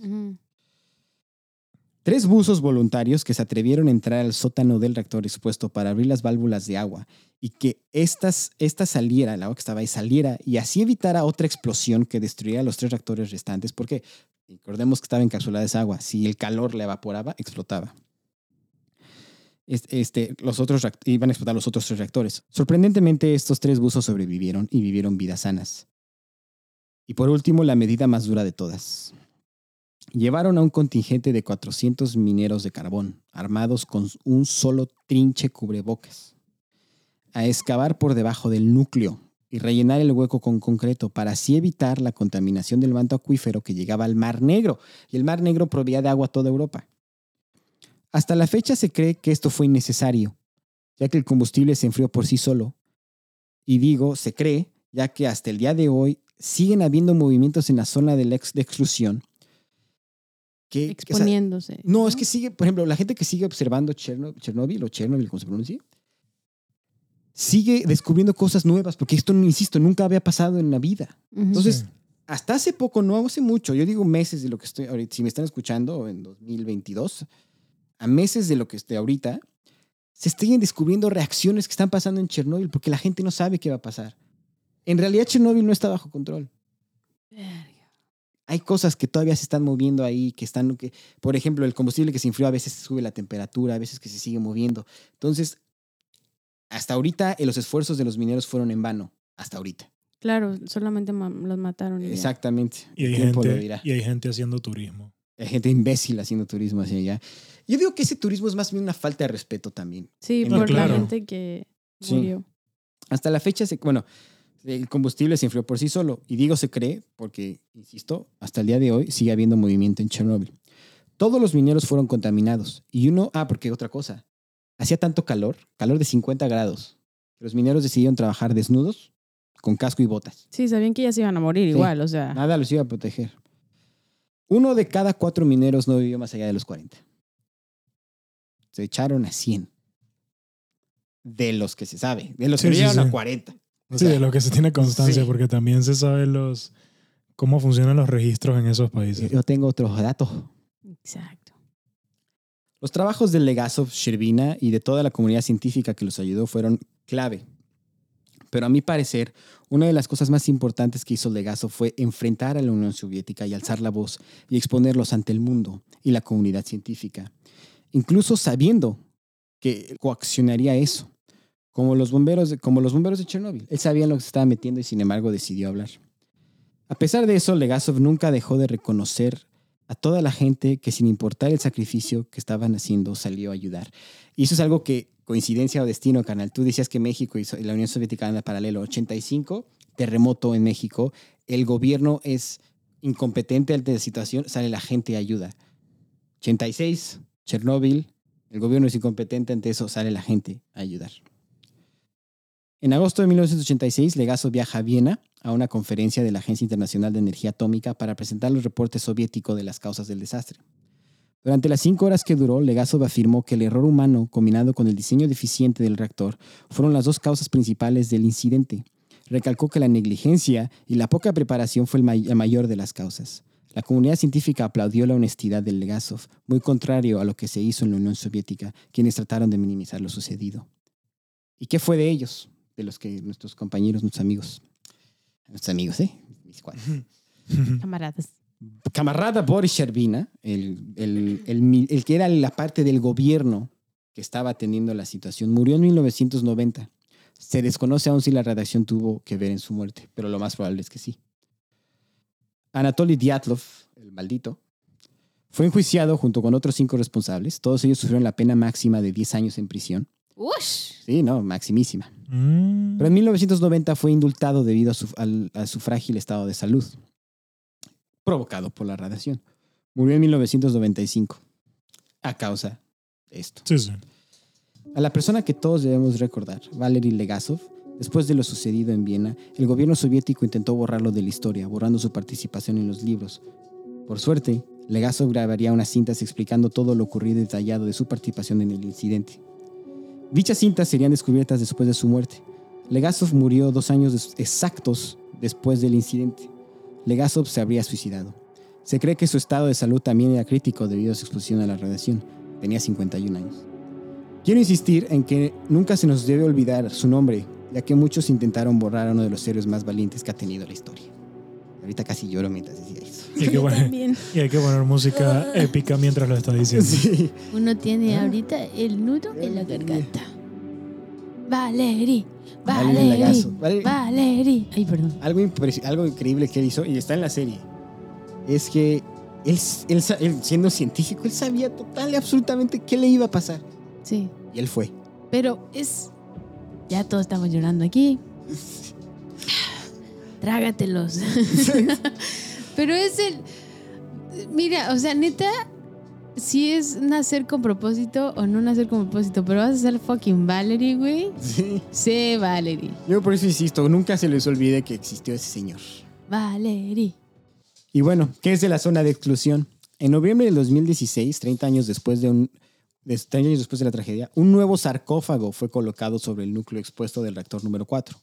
Tres buzos voluntarios que se atrevieron a entrar al sótano del reactor expuesto para abrir las válvulas de agua y que estas, esta saliera, el agua que estaba ahí saliera y así evitara otra explosión que destruyera los tres reactores restantes, porque recordemos que estaba encapsulada esa agua, si el calor la evaporaba, explotaba. Este, los otros iban a explotar los otros tres reactores. Sorprendentemente, estos tres buzos sobrevivieron y vivieron vidas sanas. Y por último, la medida más dura de todas. Llevaron a un contingente de 400 mineros de carbón, armados con un solo trinche cubrebocas, a excavar por debajo del núcleo y rellenar el hueco con concreto para así evitar la contaminación del manto acuífero que llegaba al Mar Negro. Y el Mar Negro proveía de agua a toda Europa. Hasta la fecha se cree que esto fue innecesario, ya que el combustible se enfrió por sí solo. Y digo, se cree, ya que hasta el día de hoy siguen habiendo movimientos en la zona de, exclusión. Que, que, o sea, Exponiéndose. no, es que sigue, por ejemplo, la gente que sigue observando Cherno- Chernobyl o Chernobyl, como se pronuncia, sigue descubriendo cosas nuevas, porque esto, insisto, nunca había pasado en la vida. Entonces, Sí. hasta hace poco, no hace mucho, yo digo meses de lo que estoy ahorita, si me están escuchando en 2022, a meses de lo que esté ahorita, se siguen descubriendo reacciones que están pasando en Chernobyl porque la gente no sabe qué va a pasar. En realidad Chernobyl no está bajo control. Hay cosas que todavía se están moviendo ahí, que están, que, por ejemplo, el combustible que se enfrió a veces sube la temperatura, a veces que se sigue moviendo. Entonces, hasta ahorita eh, los esfuerzos de los mineros fueron en vano, hasta ahorita. Claro, solamente ma- los mataron. y. Exactamente. Y hay, gente, y hay gente haciendo turismo. Hay gente imbécil haciendo turismo hacia allá. Yo digo que ese turismo es más bien una falta de respeto también. Sí, por claro. la gente que Sí. murió. Hasta la fecha, se, bueno, el combustible se enfrió por sí solo. Y digo se cree porque, insisto, hasta el día de hoy sigue habiendo movimiento en Chernobyl. Todos los mineros fueron contaminados. Y uno, ah, porque otra cosa, hacía tanto calor, calor de 50 grados, que los mineros decidieron trabajar desnudos, con casco y botas. Sí, sabían que ya se iban a morir Sí. igual, o sea. Nada los iba a proteger. Uno de cada cuatro mineros no vivió más allá de los 40. Se echaron a 100. De los que se sabe. De los Sí, que sí, llegaron sí. a 40. O Sí, sea, de lo que se tiene constancia, sí. porque también se sabe los cómo funcionan los registros en esos países. Yo tengo otros datos. Exacto. Los trabajos de Legasov, Sherbina y de toda la comunidad científica que los ayudó fueron clave. Pero a mi parecer, una de las cosas más importantes que hizo Legasov fue enfrentar a la Unión Soviética y alzar la voz y exponerlos ante el mundo y la comunidad científica, incluso sabiendo que coaccionaría eso, como los bomberos de, como los bomberos de Chernóbil. Él sabía lo que se estaba metiendo y sin embargo decidió hablar. A pesar de eso, Legasov nunca dejó de reconocer a toda la gente que sin importar el sacrificio que estaban haciendo salió a ayudar. Y eso es algo que, coincidencia o destino, carnal, tú decías que México y la Unión Soviética andan paralelo. 85, terremoto en México, el gobierno es incompetente ante la situación, sale la gente y ayuda. 86, Chernóbil, el gobierno es incompetente ante eso, sale la gente a ayudar. En agosto de 1986, Legazo viaja a Viena a una conferencia de la Agencia Internacional de Energía Atómica para presentar los reportes soviéticos de las causas del desastre. Durante las cinco horas que duró, Legasov afirmó que el error humano combinado con el diseño deficiente del reactor fueron las dos causas principales del incidente. Recalcó que la negligencia y la poca preparación fue el la mayor de las causas. La comunidad científica aplaudió la honestidad de Legasov, muy contrario a lo que se hizo en la Unión Soviética, quienes trataron de minimizar lo sucedido. ¿Y qué fue de ellos? De los que nuestros compañeros, nuestros amigos, nuestros amigos, ¿eh? Mis. Camaradas. camarada Boris Sherbina, el, el, el que era la parte del gobierno que estaba atendiendo la situación, murió en 1990. Se desconoce aún si la redacción tuvo que ver en su muerte, pero lo más probable es que sí. Anatoly Dyatlov, el maldito, fue enjuiciado junto con otros cinco responsables. Todos ellos sufrieron la pena máxima de 10 años en prisión. ¡Ush! Sí, no, maximísima. Mm. Pero en 1990 fue indultado debido a su, al- a su frágil estado de salud, provocado por la radiación. Murió en 1995 a causa de esto. Sí, sí. A la persona que todos debemos recordar, Valery Legasov, Después de lo sucedido en Viena, el gobierno soviético intentó borrarlo de la historia, borrando su participación en los libros. Por suerte, Legasov grabaría unas cintas explicando todo lo ocurrido y detallado de su participación en el incidente. Dichas cintas serían descubiertas después de su muerte. Legasov murió dos años exactos después del incidente. Legasov se habría suicidado. Se cree que su estado de salud también era crítico debido a su exposición a la radiación. Tenía 51 años. Quiero insistir en que nunca se nos debe olvidar su nombre, ya que muchos intentaron borrar a uno de los héroes más valientes que ha tenido la historia. Ahorita casi lloro mientras decía. Y hay que poner, y hay que poner música épica mientras lo está diciendo. Sí. Uno tiene Ah. ahorita el nudo en la garganta. Valerie, Valerie Valerie. Ay, perdón. Algo, algo increíble que él hizo, y está en la serie, es que él, él él, siendo científico, él sabía total y absolutamente qué le iba a pasar. Sí. Y él fue. Pero es. Ya todos estamos llorando aquí. Trágatelos. Pero es el. Mira, o sea, neta, si es nacer con propósito o no nacer con propósito, pero vas a ser fucking Valerie, güey. Sí. Sé Valerie. Yo por eso insisto, nunca se les olvide que existió ese señor. Valerie. Y bueno, ¿qué es de la zona de exclusión? En noviembre del 2016, 30 años después de un de 30 años después de la tragedia, un nuevo sarcófago fue colocado sobre el núcleo expuesto del reactor número 4.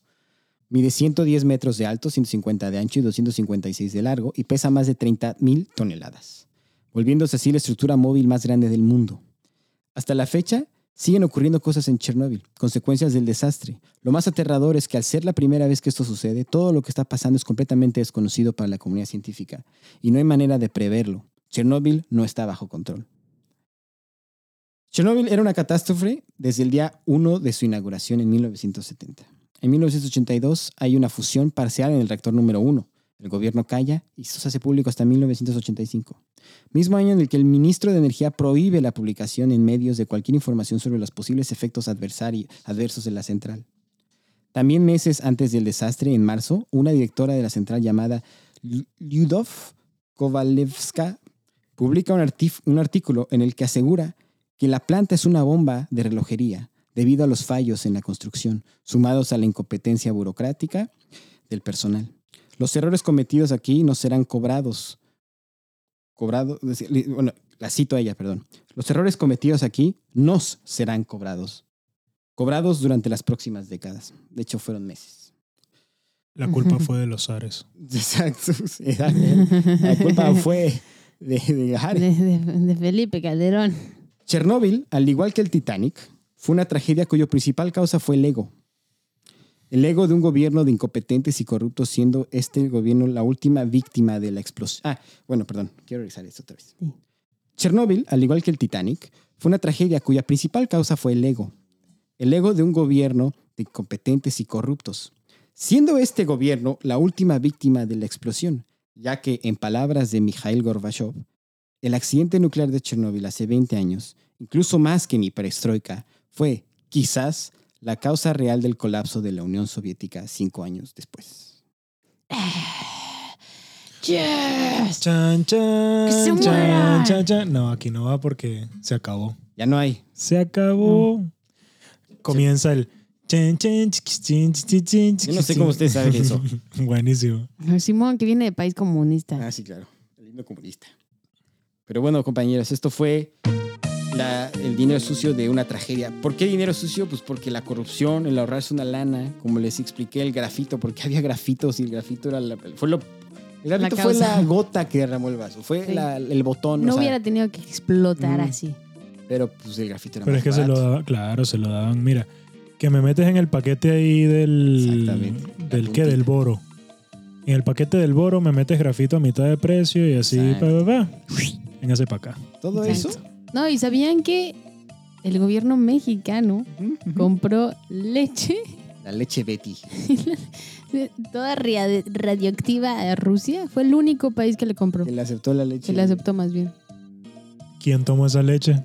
Mide 110 metros de alto, 150 de ancho y 256 de largo y pesa más de 30 mil toneladas, volviéndose así la estructura móvil más grande del mundo. Hasta la fecha, siguen ocurriendo cosas en Chernóbil, consecuencias del desastre. Lo más aterrador es que al ser la primera vez que esto sucede, todo lo que está pasando es completamente desconocido para la comunidad científica y no hay manera de preverlo. Chernóbil no está bajo control. Chernóbil era una catástrofe desde el día 1 de su inauguración en 1970. En 1982 hay una fusión parcial en el reactor número 1. El gobierno calla y esto se hace público hasta 1985. Mismo año en el que el ministro de Energía prohíbe la publicación en medios de cualquier información sobre los posibles efectos adversos de la central. También meses antes del desastre, en marzo, una directora de la central llamada Lyudov Kovalevska publica un, un artículo en el que asegura que la planta es una bomba de relojería debido a los fallos en la construcción, sumados a la incompetencia burocrática del personal. Los errores cometidos aquí no serán cobrados. Cobrados, bueno, la cito a ella, perdón. Los errores cometidos aquí nos serán cobrados. Cobrados durante las próximas décadas. De hecho, fueron meses. La culpa fue de los Ares. Exacto. exacto. La culpa fue de, de Harry. De, de- de Felipe Calderón. Chernóbil, al igual que el Titanic, fue una tragedia cuyo principal causa fue el ego. El ego de un gobierno de incompetentes y corruptos, siendo este gobierno la última víctima de la explosión. Ah, bueno, perdón, quiero revisar esto otra vez. Sí. Chernóbil, al igual que el Titanic, fue una tragedia cuya principal causa fue el ego. El ego de un gobierno de incompetentes y corruptos, siendo este gobierno la última víctima de la explosión, ya que, en palabras de Mikhail Gorbachev, el accidente nuclear de Chernóbil hace 20 años, incluso más que mi perestroika, fue, quizás, la causa real del colapso de la Unión Soviética cinco años después. Yes. Chan, chan, ¡Que se chan, chan, chan. No, aquí no va porque se acabó. Ya no hay. Se acabó. Comienza el. chan, chan, chiquis, chin, chiquis, chin, Yo no sé cómo ustedes saben eso. Buenísimo. Simón, que viene de país comunista. Ah, sí, claro. El himno comunista. Pero bueno, compañeros, esto fue la- el dinero sucio de una tragedia. ¿Por qué dinero sucio? Pues porque la corrupción, el ahorrarse una lana, como les expliqué, el grafito, porque había grafitos y el grafito era la, fue lo... El grafito La fue la gota que derramó el vaso, fue Sí. la- el botón. No o sea, hubiera tenido que explotar Mm. así. Pero pues el grafito era Pero más es que se lo daban, claro, se lo daban. Mira, que me metes en el paquete ahí del. ¿Del qué? Del boro. En el paquete del boro me metes grafito a mitad de precio y así, pa, pa, pa, Véngase para acá. Todo Exacto. eso. No, y sabían que el gobierno mexicano compró leche La leche Betty. toda ria- radioactiva a Rusia. Fue el único país que le compró. Que le aceptó la leche. Que le aceptó más bien. ¿Quién tomó esa leche?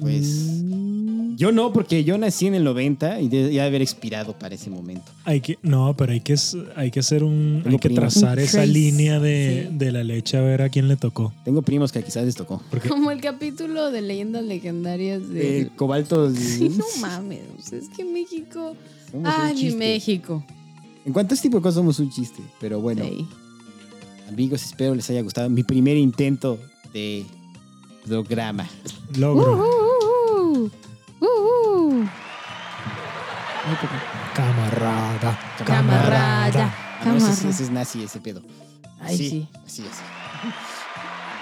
Pues Mm, Yo no, porque yo nací en el 90 y de- ya haber expirado para ese momento. Hay que, no, pero hay que, hay que hacer un. Tengo Hay que primos. trazar esa línea de, sí. de la leche a ver a quién le tocó. Tengo primos que quizás les tocó. Porque Como el capítulo de leyendas legendarias de. El cobalto. Sí, no mames. es que México. somos Ay. México. En cuanto a este tipo de cosas somos un chiste. Pero bueno, Sí. amigos, espero les haya gustado mi primer intento de programa. logro. Uh, uh, uh. Camarada. Camarada. Ah, no, ese, es- Camarada. ese es nazi, ese pedo. Ay, sí. Así es.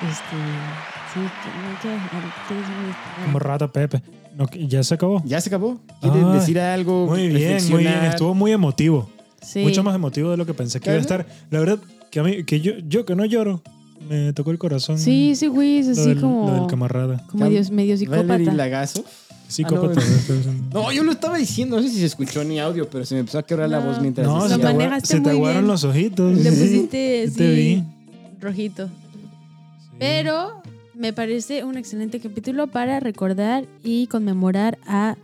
Este. Sí, que-. Camarada Pepe. No, ¿Ya se acabó? ¿Ya se acabó? ¿Quieres decir algo? Muy bien, muy bien. Estuvo muy emotivo. Sí. Mucho más emotivo de lo que pensé que iba a estar. La verdad, que a mí, que yo, yo que no lloro, me tocó el corazón. Sí, sí, güey, es lo así del, como. lo del camarada. como Cam- Dios, medio Valerie psicópata. Lagazo. Psicópata. No, yo lo estaba diciendo, no sé si se escuchó en mi audio, pero se me empezó a quebrar la No. voz mientras No, se te, se te aguaron bien. los ojitos. Le Sí, pusiste sí te vi. sí, rojito. Pero me parece un excelente capítulo para recordar y conmemorar a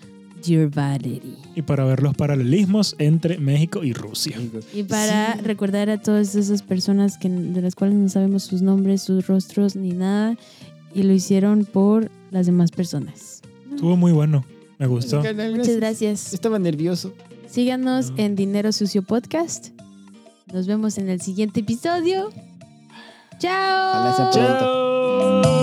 Dear Valerie. Y para ver los paralelismos entre México y Rusia. Y para Sí. recordar a todas esas personas que, de las cuales no sabemos sus nombres, sus rostros ni nada. Y lo hicieron por las demás personas. Estuvo muy bueno. Me gustó. Muchas gracias. Estaba nervioso. Síganos No. en Dinero Sucio Podcast. Nos vemos en el siguiente episodio. Chao. Chao.